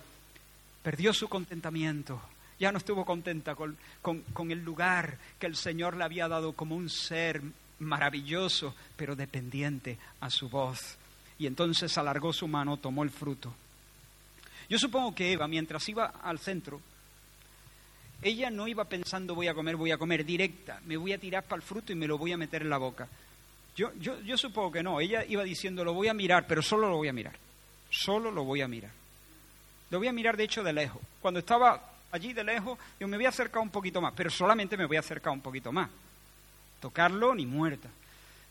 Speaker 2: Perdió su contentamiento ya no estuvo contenta con, con, el lugar que el Señor le había dado como un ser maravilloso, pero dependiente a su voz. Y entonces alargó su mano, tomó el fruto. Yo supongo que Eva, mientras iba al centro, ella no iba pensando voy a comer, voy a comer directa, me voy a tirar para el fruto y me lo voy a meter en la boca. Yo, yo, yo supongo que no, ella iba diciendo lo voy a mirar, pero solo lo voy a mirar, solo lo voy a mirar. Lo voy a mirar de hecho de lejos. Cuando estaba allí de lejos, yo me voy a acercar un poquito más, pero solamente me voy a acercar un poquito más. Tocarlo ni muerta.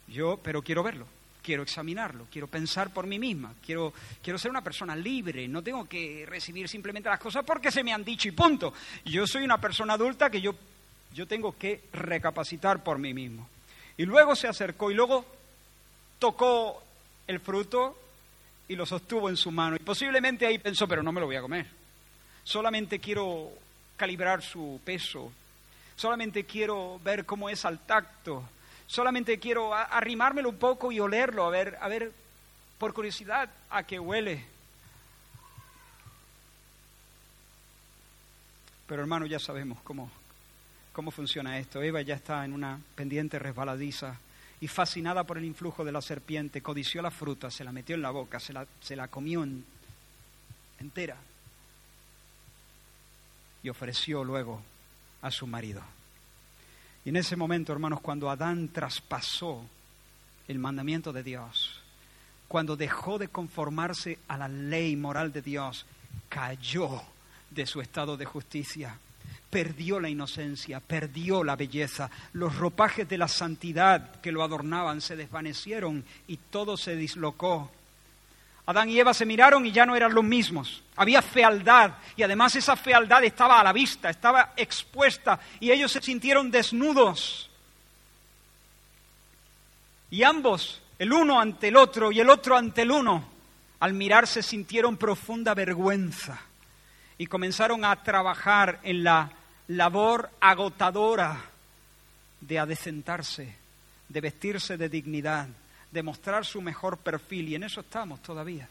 Speaker 2: Yo, pero quiero verlo, quiero examinarlo, quiero pensar por mí misma, quiero, quiero ser una persona libre, no tengo que recibir simplemente las cosas porque se me han dicho y punto. Yo soy una persona adulta que yo, yo tengo que recapacitar por mí mismo. Y luego se acercó y luego tocó el fruto y lo sostuvo en su mano. Y posiblemente ahí pensó, pero no me lo voy a comer. Solamente quiero calibrar su peso. Solamente quiero ver cómo es al tacto. Solamente quiero arrimármelo un poco y olerlo, a ver, a ver, por curiosidad, a qué huele. Pero hermano, ya sabemos cómo, cómo funciona esto. Eva ya está en una pendiente resbaladiza y fascinada por el influjo de la serpiente, codició la fruta, se la metió en la boca, se la, se la comió entera y ofreció luego a su marido. Y en ese momento, hermanos, cuando Adán traspasó el mandamiento de Dios, cuando dejó de conformarse a la ley moral de Dios, cayó de su estado de justicia perdió la inocencia, perdió la belleza, los ropajes de la santidad que lo adornaban se desvanecieron y todo se dislocó. Adán y Eva se miraron y ya no eran los mismos. Había fealdad y además esa fealdad estaba a la vista, estaba expuesta y ellos se sintieron desnudos. Y ambos, el uno ante el otro y el otro ante el uno, al mirarse sintieron profunda vergüenza y comenzaron a trabajar en la labor agotadora de adecentarse, de vestirse de dignidad, de mostrar su mejor perfil, y en eso estamos todavía.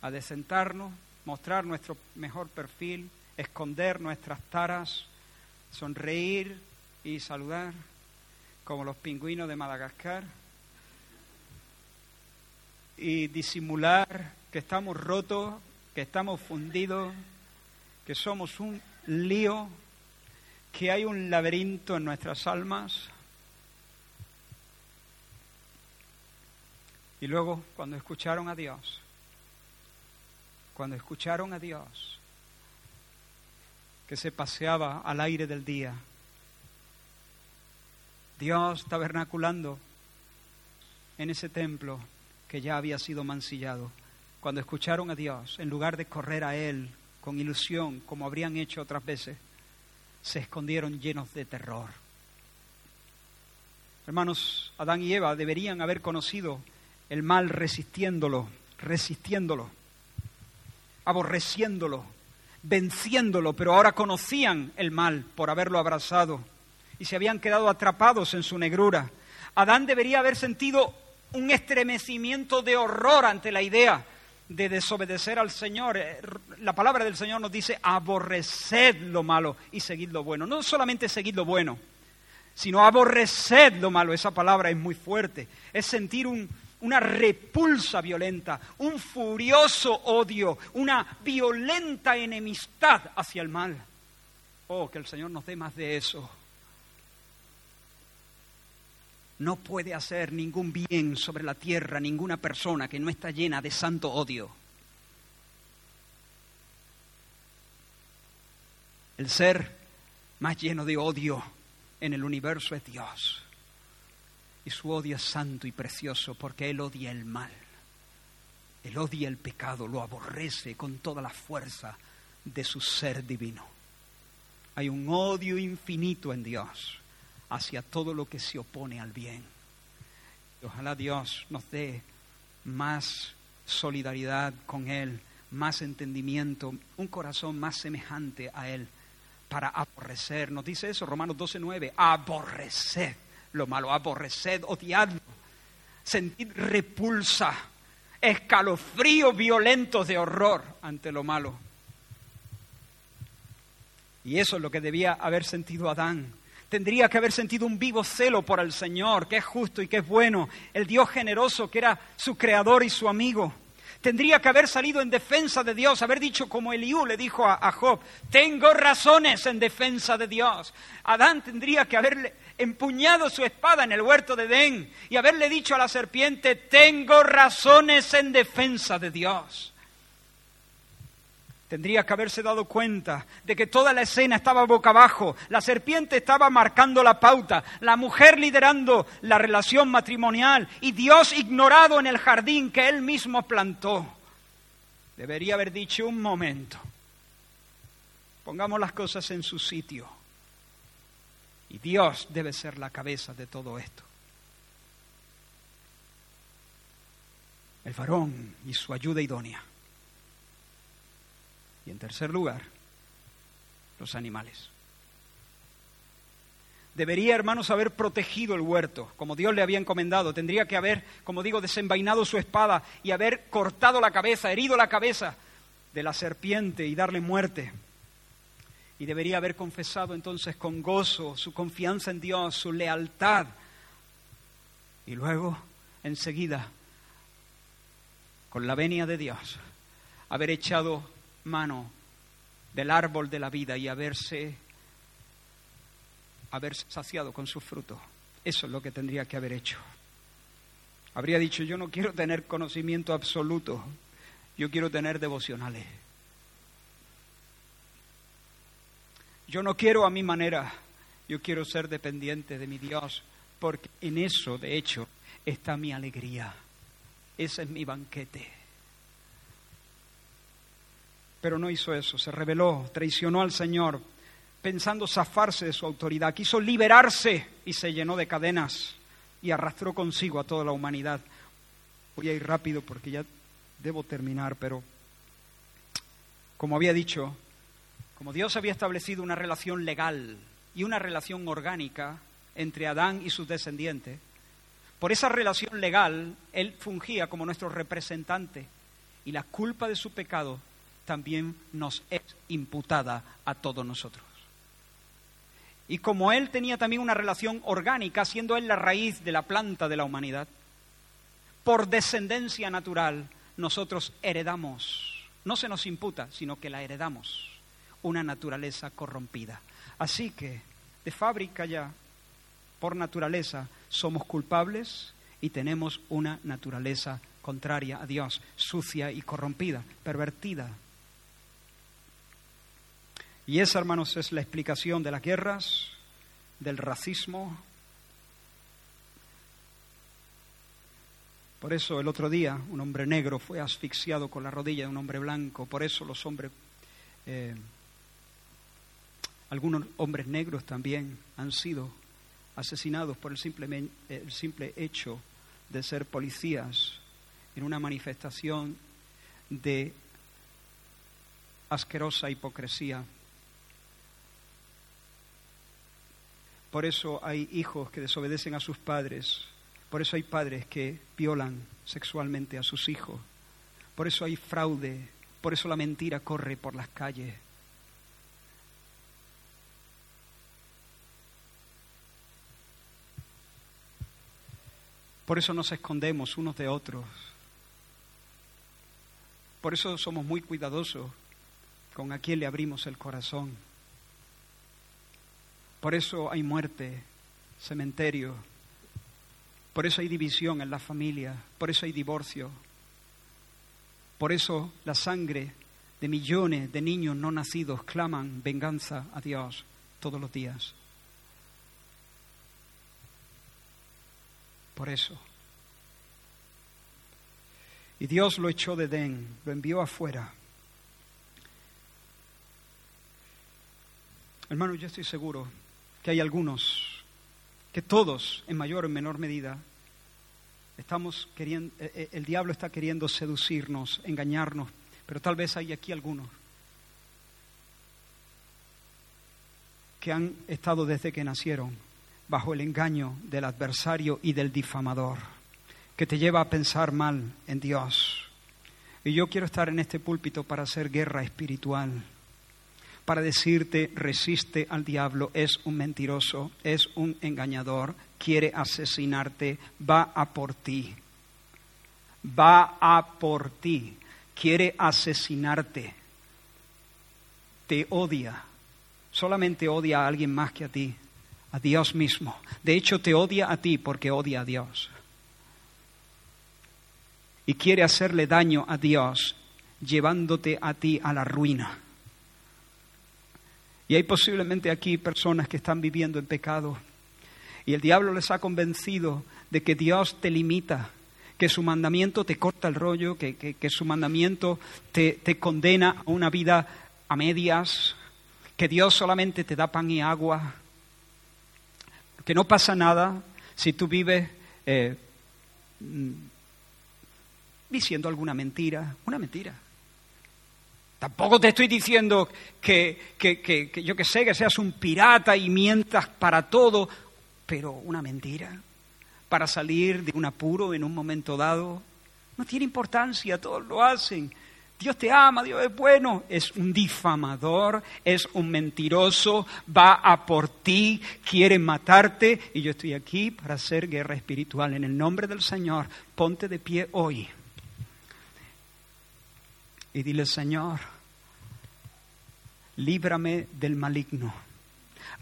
Speaker 2: Adecentarnos, mostrar nuestro mejor perfil, esconder nuestras taras, sonreír y saludar, como los pingüinos de Madagascar, y disimular que estamos rotos, que estamos fundidos, que somos un lío, que hay un laberinto en nuestras almas. Y luego, cuando escucharon a Dios, cuando escucharon a Dios, que se paseaba al aire del día, Dios tabernaculando en ese templo que ya había sido mancillado, cuando escucharon a Dios, en lugar de correr a Él con ilusión, como habrían hecho otras veces, se escondieron llenos de terror. Hermanos, Adán y Eva deberían haber conocido el mal resistiéndolo, resistiéndolo, aborreciéndolo, venciéndolo, pero ahora conocían el mal por haberlo abrazado y se habían quedado atrapados en su negrura. Adán debería haber sentido un estremecimiento de horror ante la idea de desobedecer al Señor. Eh, la palabra del Señor nos dice, aborreced lo malo y seguid lo bueno. No solamente seguid lo bueno, sino aborreced lo malo. Esa palabra es muy fuerte. Es sentir una repulsa violenta, un furioso odio, una violenta enemistad hacia el mal. Oh, que el Señor nos dé más de eso no puede hacer ningún bien sobre la tierra ninguna persona que no está llena de santo odio. El ser más lleno de odio en el universo es Dios. Su odio es santo y precioso porque Él odia el mal. Él odia el pecado, lo aborrece con toda la fuerza de su ser divino. Hay un odio infinito en Dios hacia todo lo que se opone al bien. ojalá Dios nos dé más solidaridad con Él, más entendimiento, un corazón más semejante a Él para aborrecer. Nos dice eso Romanos 12:9, aborrecer lo malo, aborrecer, odiarlo, sentir repulsa, escalofríos violentos de horror ante lo malo. Y eso es lo que debía haber sentido Adán tendría que haber sentido un vivo celo por el Señor, que es justo y que es bueno, el Dios generoso que era su creador y su amigo. Tendría que haber salido en defensa de Dios, haber dicho como Eliú le dijo a, Job, tengo razones en defensa de Dios. Adán tendría que haberle empuñado su espada en el huerto de Edén y haberle dicho a la serpiente, tengo razones en defensa de Dios. Tendría que haberse dado cuenta de que toda la escena estaba boca abajo, la serpiente estaba marcando la pauta, la mujer liderando la relación matrimonial y Dios ignorado en el jardín que él mismo plantó. Debería haber dicho un momento, pongamos las cosas en su sitio y Dios debe ser la cabeza de todo esto. El varón y su ayuda idónea. Y en tercer lugar, los animales. Debería, hermanos, haber protegido el huerto, como Dios le había encomendado. Tendría que haber, como digo, desenvainado su espada y haber cortado la cabeza, herido la cabeza de la serpiente y darle muerte. Y debería haber confesado entonces con gozo su confianza en Dios, su lealtad. Y luego, enseguida, con la venia de Dios, haber echado mano del árbol de la vida y haberse haber saciado con su fruto. Eso es lo que tendría que haber hecho. Habría dicho, yo no quiero tener conocimiento absoluto, yo quiero tener devocionales. Yo no quiero a mi manera, yo quiero ser dependiente de mi Dios, porque en eso, de hecho, está mi alegría. Ese es mi banquete. Pero no hizo eso, se rebeló, traicionó al Señor, pensando zafarse de su autoridad, quiso liberarse y se llenó de cadenas y arrastró consigo a toda la humanidad. Voy a ir rápido porque ya debo terminar, pero como había dicho, como Dios había establecido una relación legal y una relación orgánica entre Adán y sus descendientes, por esa relación legal Él fungía como nuestro representante y la culpa de su pecado también nos es imputada a todos nosotros. Y como Él tenía también una relación orgánica, siendo Él la raíz de la planta de la humanidad, por descendencia natural nosotros heredamos, no se nos imputa, sino que la heredamos, una naturaleza corrompida. Así que, de fábrica ya, por naturaleza, somos culpables y tenemos una naturaleza contraria a Dios, sucia y corrompida, pervertida. Y esa, hermanos, es la explicación de las guerras, del racismo. Por eso el otro día un hombre negro fue asfixiado con la rodilla de un hombre blanco. Por eso los hombres, eh, algunos hombres negros también han sido asesinados por el simple, el simple hecho de ser policías en una manifestación de asquerosa hipocresía Por eso hay hijos que desobedecen a sus padres. Por eso hay padres que violan sexualmente a sus hijos. Por eso hay fraude. Por eso la mentira corre por las calles. Por eso nos escondemos unos de otros. Por eso somos muy cuidadosos con a quién le abrimos el corazón. Por eso hay muerte, cementerio, por eso hay división en la familia, por eso hay divorcio, por eso la sangre de millones de niños no nacidos claman venganza a Dios todos los días. Por eso. Y Dios lo echó de Den, lo envió afuera. Hermano, yo estoy seguro que hay algunos, que todos, en mayor o en menor medida, estamos queriendo, eh, eh, el diablo está queriendo seducirnos, engañarnos, pero tal vez hay aquí algunos que han estado desde que nacieron bajo el engaño del adversario y del difamador, que te lleva a pensar mal en Dios. Y yo quiero estar en este púlpito para hacer guerra espiritual para decirte resiste al diablo, es un mentiroso, es un engañador, quiere asesinarte, va a por ti, va a por ti, quiere asesinarte, te odia, solamente odia a alguien más que a ti, a Dios mismo. De hecho, te odia a ti porque odia a Dios. Y quiere hacerle daño a Dios llevándote a ti a la ruina. Y hay posiblemente aquí personas que están viviendo en pecado y el diablo les ha convencido de que Dios te limita, que su mandamiento te corta el rollo, que, su mandamiento te, te condena a una vida a medias, que Dios solamente te da pan y agua, que no pasa nada si tú vives eh, mm, diciendo alguna mentira, una mentira. Tampoco te estoy diciendo que, que, que, yo que sé, que seas un pirata y mientas para todo, pero una mentira para salir de un apuro en un momento dado. No tiene importancia, todos lo hacen. Dios te ama, Dios es bueno. Es un difamador, es un mentiroso, va a por ti, quiere matarte y yo estoy aquí para hacer guerra espiritual. En el nombre del Señor, ponte de pie hoy y dile, Señor, líbrame del maligno.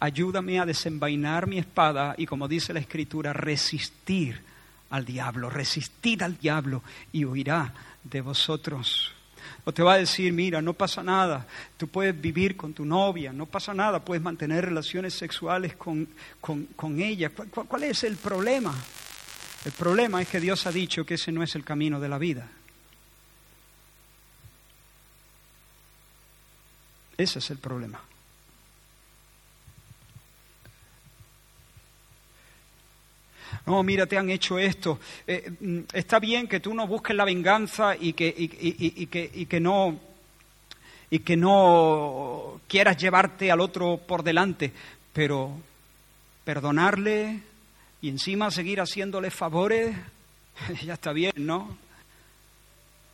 Speaker 2: Ayúdame a desenvainar mi espada y, como dice la Escritura, resistir al diablo, resistir al diablo y huirá de vosotros. O te va a decir, mira, no pasa nada, tú puedes vivir con tu novia, no pasa nada, puedes mantener relaciones sexuales con, ella. ¿Cuál es el problema? El problema es que Dios ha dicho que ese no es el camino de la vida. Ese es el problema. no, mira, te han hecho esto. Eh, mm, está bien que tú no busques la venganza y que, y, que, que no y que no quieras llevarte al otro por delante, pero perdonarle y encima seguir haciéndole favores, ya está bien, ¿no?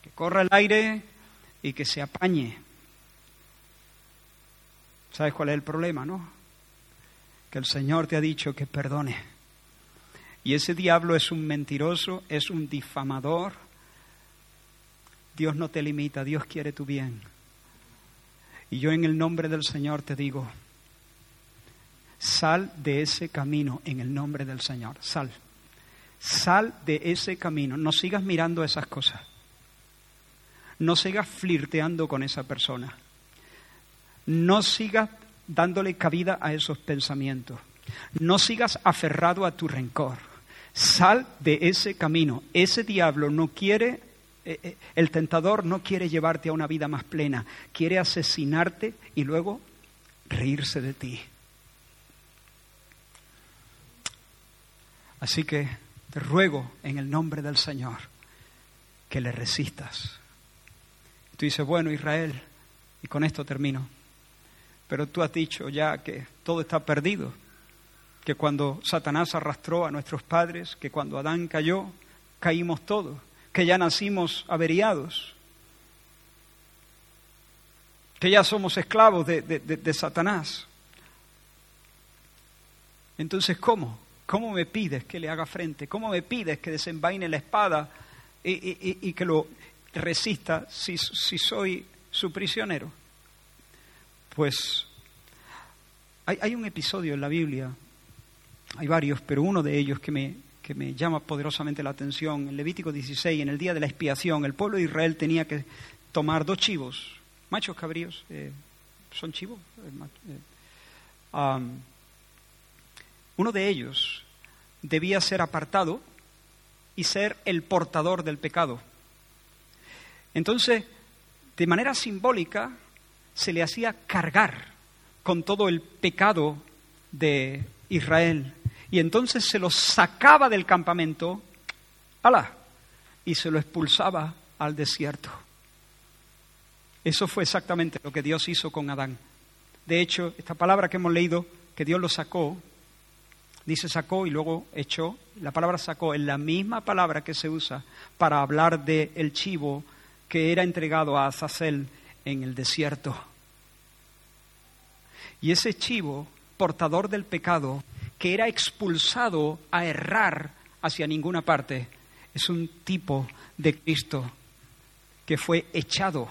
Speaker 2: Que corra el aire y que se apañe. ¿Sabes cuál es el problema, no? Que el Señor te ha dicho que perdone y ese diablo es un mentiroso, es un difamador. Dios no te limita, Dios quiere tu bien. Y yo en el nombre del Señor te digo, sal de ese camino en el nombre del Señor, sal. Sal de ese camino, no sigas mirando esas cosas. No sigas flirteando con esa persona. No sigas dándole cabida a esos pensamientos. No sigas aferrado a tu rencor. Sal de ese camino. Ese diablo no quiere, eh, eh, el tentador no quiere llevarte a una vida más plena, quiere asesinarte y luego reírse de ti. Así que te ruego en el nombre del Señor que le resistas. Tú dices, bueno, Israel, y con esto termino, pero tú has dicho ya que todo está perdido que cuando Satanás arrastró a nuestros padres, que cuando Adán cayó, caímos todos, que ya nacimos averiados, que ya somos esclavos de, Satanás. Entonces, ¿cómo? ¿Cómo me pides que le haga frente? ¿Cómo me pides que desenvaine la espada y, que lo resista si, soy su prisionero? Pues hay, un episodio en la Biblia hay varios, pero uno de ellos que me, que me llama poderosamente la atención, en Levítico 16, en el día de la expiación, el pueblo de Israel tenía que tomar dos chivos, machos cabríos, eh, son chivos. Eh, eh, uno de ellos debía ser apartado y ser el portador del pecado. Entonces, de manera simbólica, se le hacía cargar con todo el pecado de Israel y entonces se lo sacaba del campamento, ¡ala! y se lo expulsaba al desierto. Eso fue exactamente lo que Dios hizo con Adán. De hecho, esta palabra que hemos leído, que Dios lo sacó, dice sacó y luego echó, la palabra sacó es la misma palabra que se usa para hablar del el chivo que era entregado a Azazel en el desierto. Y ese chivo, portador del pecado, que era expulsado a errar hacia ninguna parte, es un tipo de Cristo que fue echado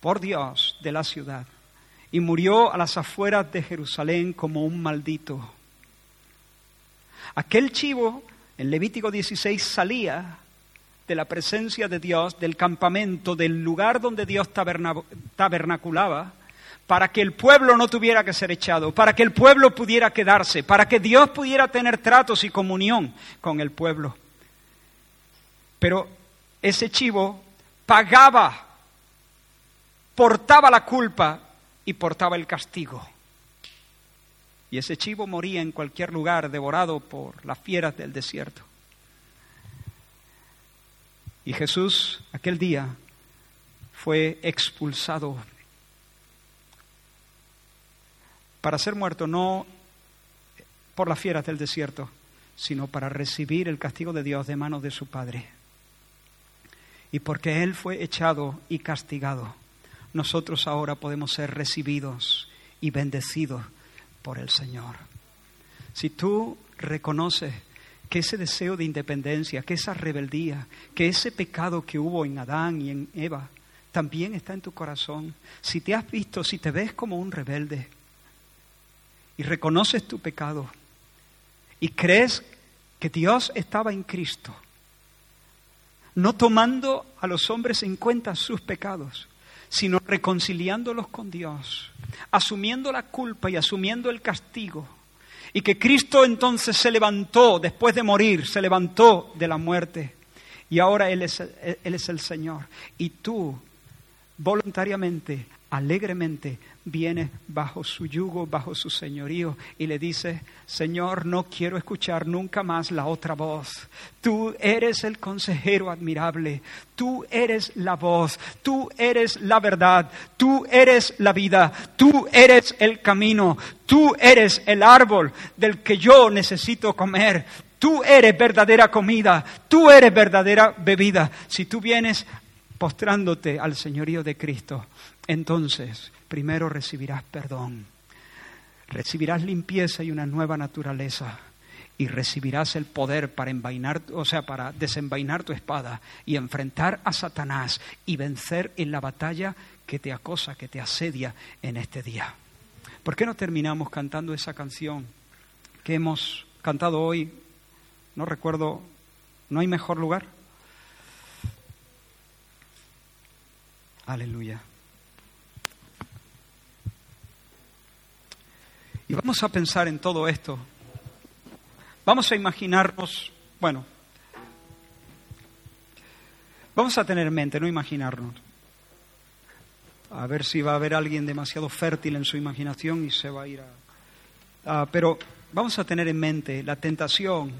Speaker 2: por Dios de la ciudad y murió a las afueras de Jerusalén como un maldito. Aquel chivo en Levítico 16 salía de la presencia de Dios, del campamento, del lugar donde Dios tabernaculaba, para que el pueblo no tuviera que ser echado, para que el pueblo pudiera quedarse, para que Dios pudiera tener tratos y comunión con el pueblo. Pero ese chivo pagaba, portaba la culpa y portaba el castigo. Y ese chivo moría en cualquier lugar devorado por las fieras del desierto. Y Jesús aquel día fue expulsado para ser muerto no por las fieras del desierto, sino para recibir el castigo de Dios de manos de su Padre. Y porque Él fue echado y castigado, nosotros ahora podemos ser recibidos y bendecidos por el Señor. Si tú reconoces que ese deseo de independencia, que esa rebeldía, que ese pecado que hubo en Adán y en Eva, también está en tu corazón. Si te has visto, si te ves como un rebelde y reconoces tu pecado y crees que Dios estaba en Cristo, no tomando a los hombres en cuenta sus pecados, sino reconciliándolos con Dios, asumiendo la culpa y asumiendo el castigo. Y que Cristo entonces se levantó después de morir, se levantó de la muerte. Y ahora Él es, Él es el Señor. Y tú voluntariamente alegremente viene bajo su yugo, bajo su señorío y le dice, Señor, no quiero escuchar nunca más la otra voz. Tú eres el consejero admirable, tú eres la voz, tú eres la verdad, tú eres la vida, tú eres el camino, tú eres el árbol del que yo necesito comer. Tú eres verdadera comida, tú eres verdadera bebida. Si tú vienes postrándote al señorío de Cristo, entonces primero recibirás perdón, recibirás limpieza y una nueva naturaleza y recibirás el poder para envainar, o sea, para desenvainar tu espada y enfrentar a Satanás y vencer en la batalla que te acosa, que te asedia en este día. ¿Por qué no terminamos cantando esa canción que hemos cantado hoy? No recuerdo, ¿no hay mejor lugar? Aleluya. Y vamos a pensar en todo esto. Vamos a imaginarnos, bueno, vamos a tener en mente, no imaginarnos. A ver si va a haber alguien demasiado fértil en su imaginación y se va a ir a... pero vamos a tener en mente la tentación,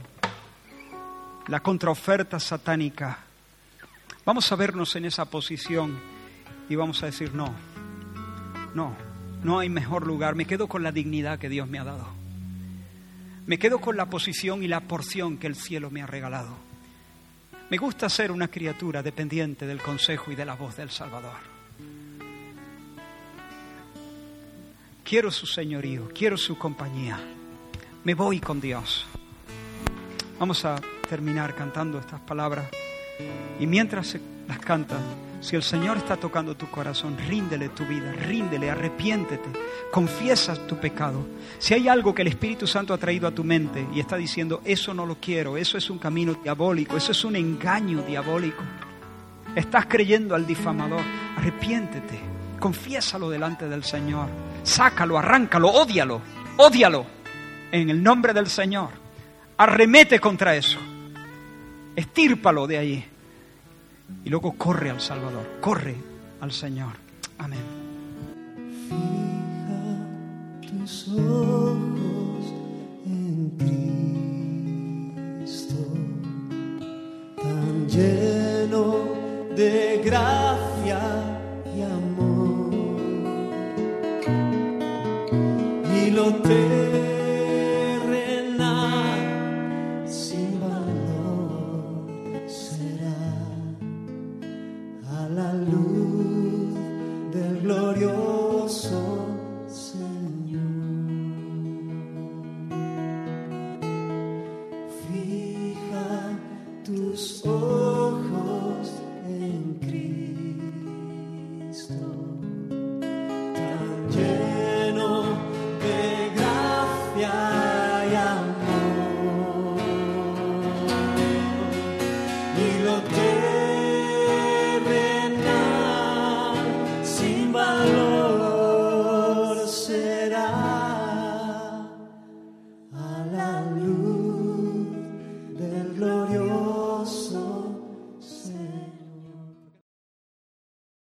Speaker 2: la contraoferta satánica. Vamos a vernos en esa posición y vamos a decir, no, no, no hay mejor lugar. Me quedo con la dignidad que Dios me ha dado. Me quedo con la posición y la porción que el cielo me ha regalado. Me gusta ser una criatura dependiente del consejo y de la voz del Salvador. Quiero su señorío, quiero su compañía. Me voy con Dios. Vamos a terminar cantando estas palabras y mientras las cantan, si el Señor está tocando tu corazón, ríndele tu vida, ríndele, arrepiéntete, confiesa tu pecado. Si hay algo que el Espíritu Santo ha traído a tu mente y está diciendo, eso no lo quiero, eso es un camino diabólico, eso es un engaño diabólico, estás creyendo al difamador, arrepiéntete, confiésalo delante del Señor, sácalo, arráncalo, ódialo, ódialo en el nombre del Señor. Arremete contra eso, estírpalo de ahí y luego corre al Salvador, corre al Señor. Amén.
Speaker 3: Fija tus ojos en Cristo, tan lleno de gracia y amor. Y lo te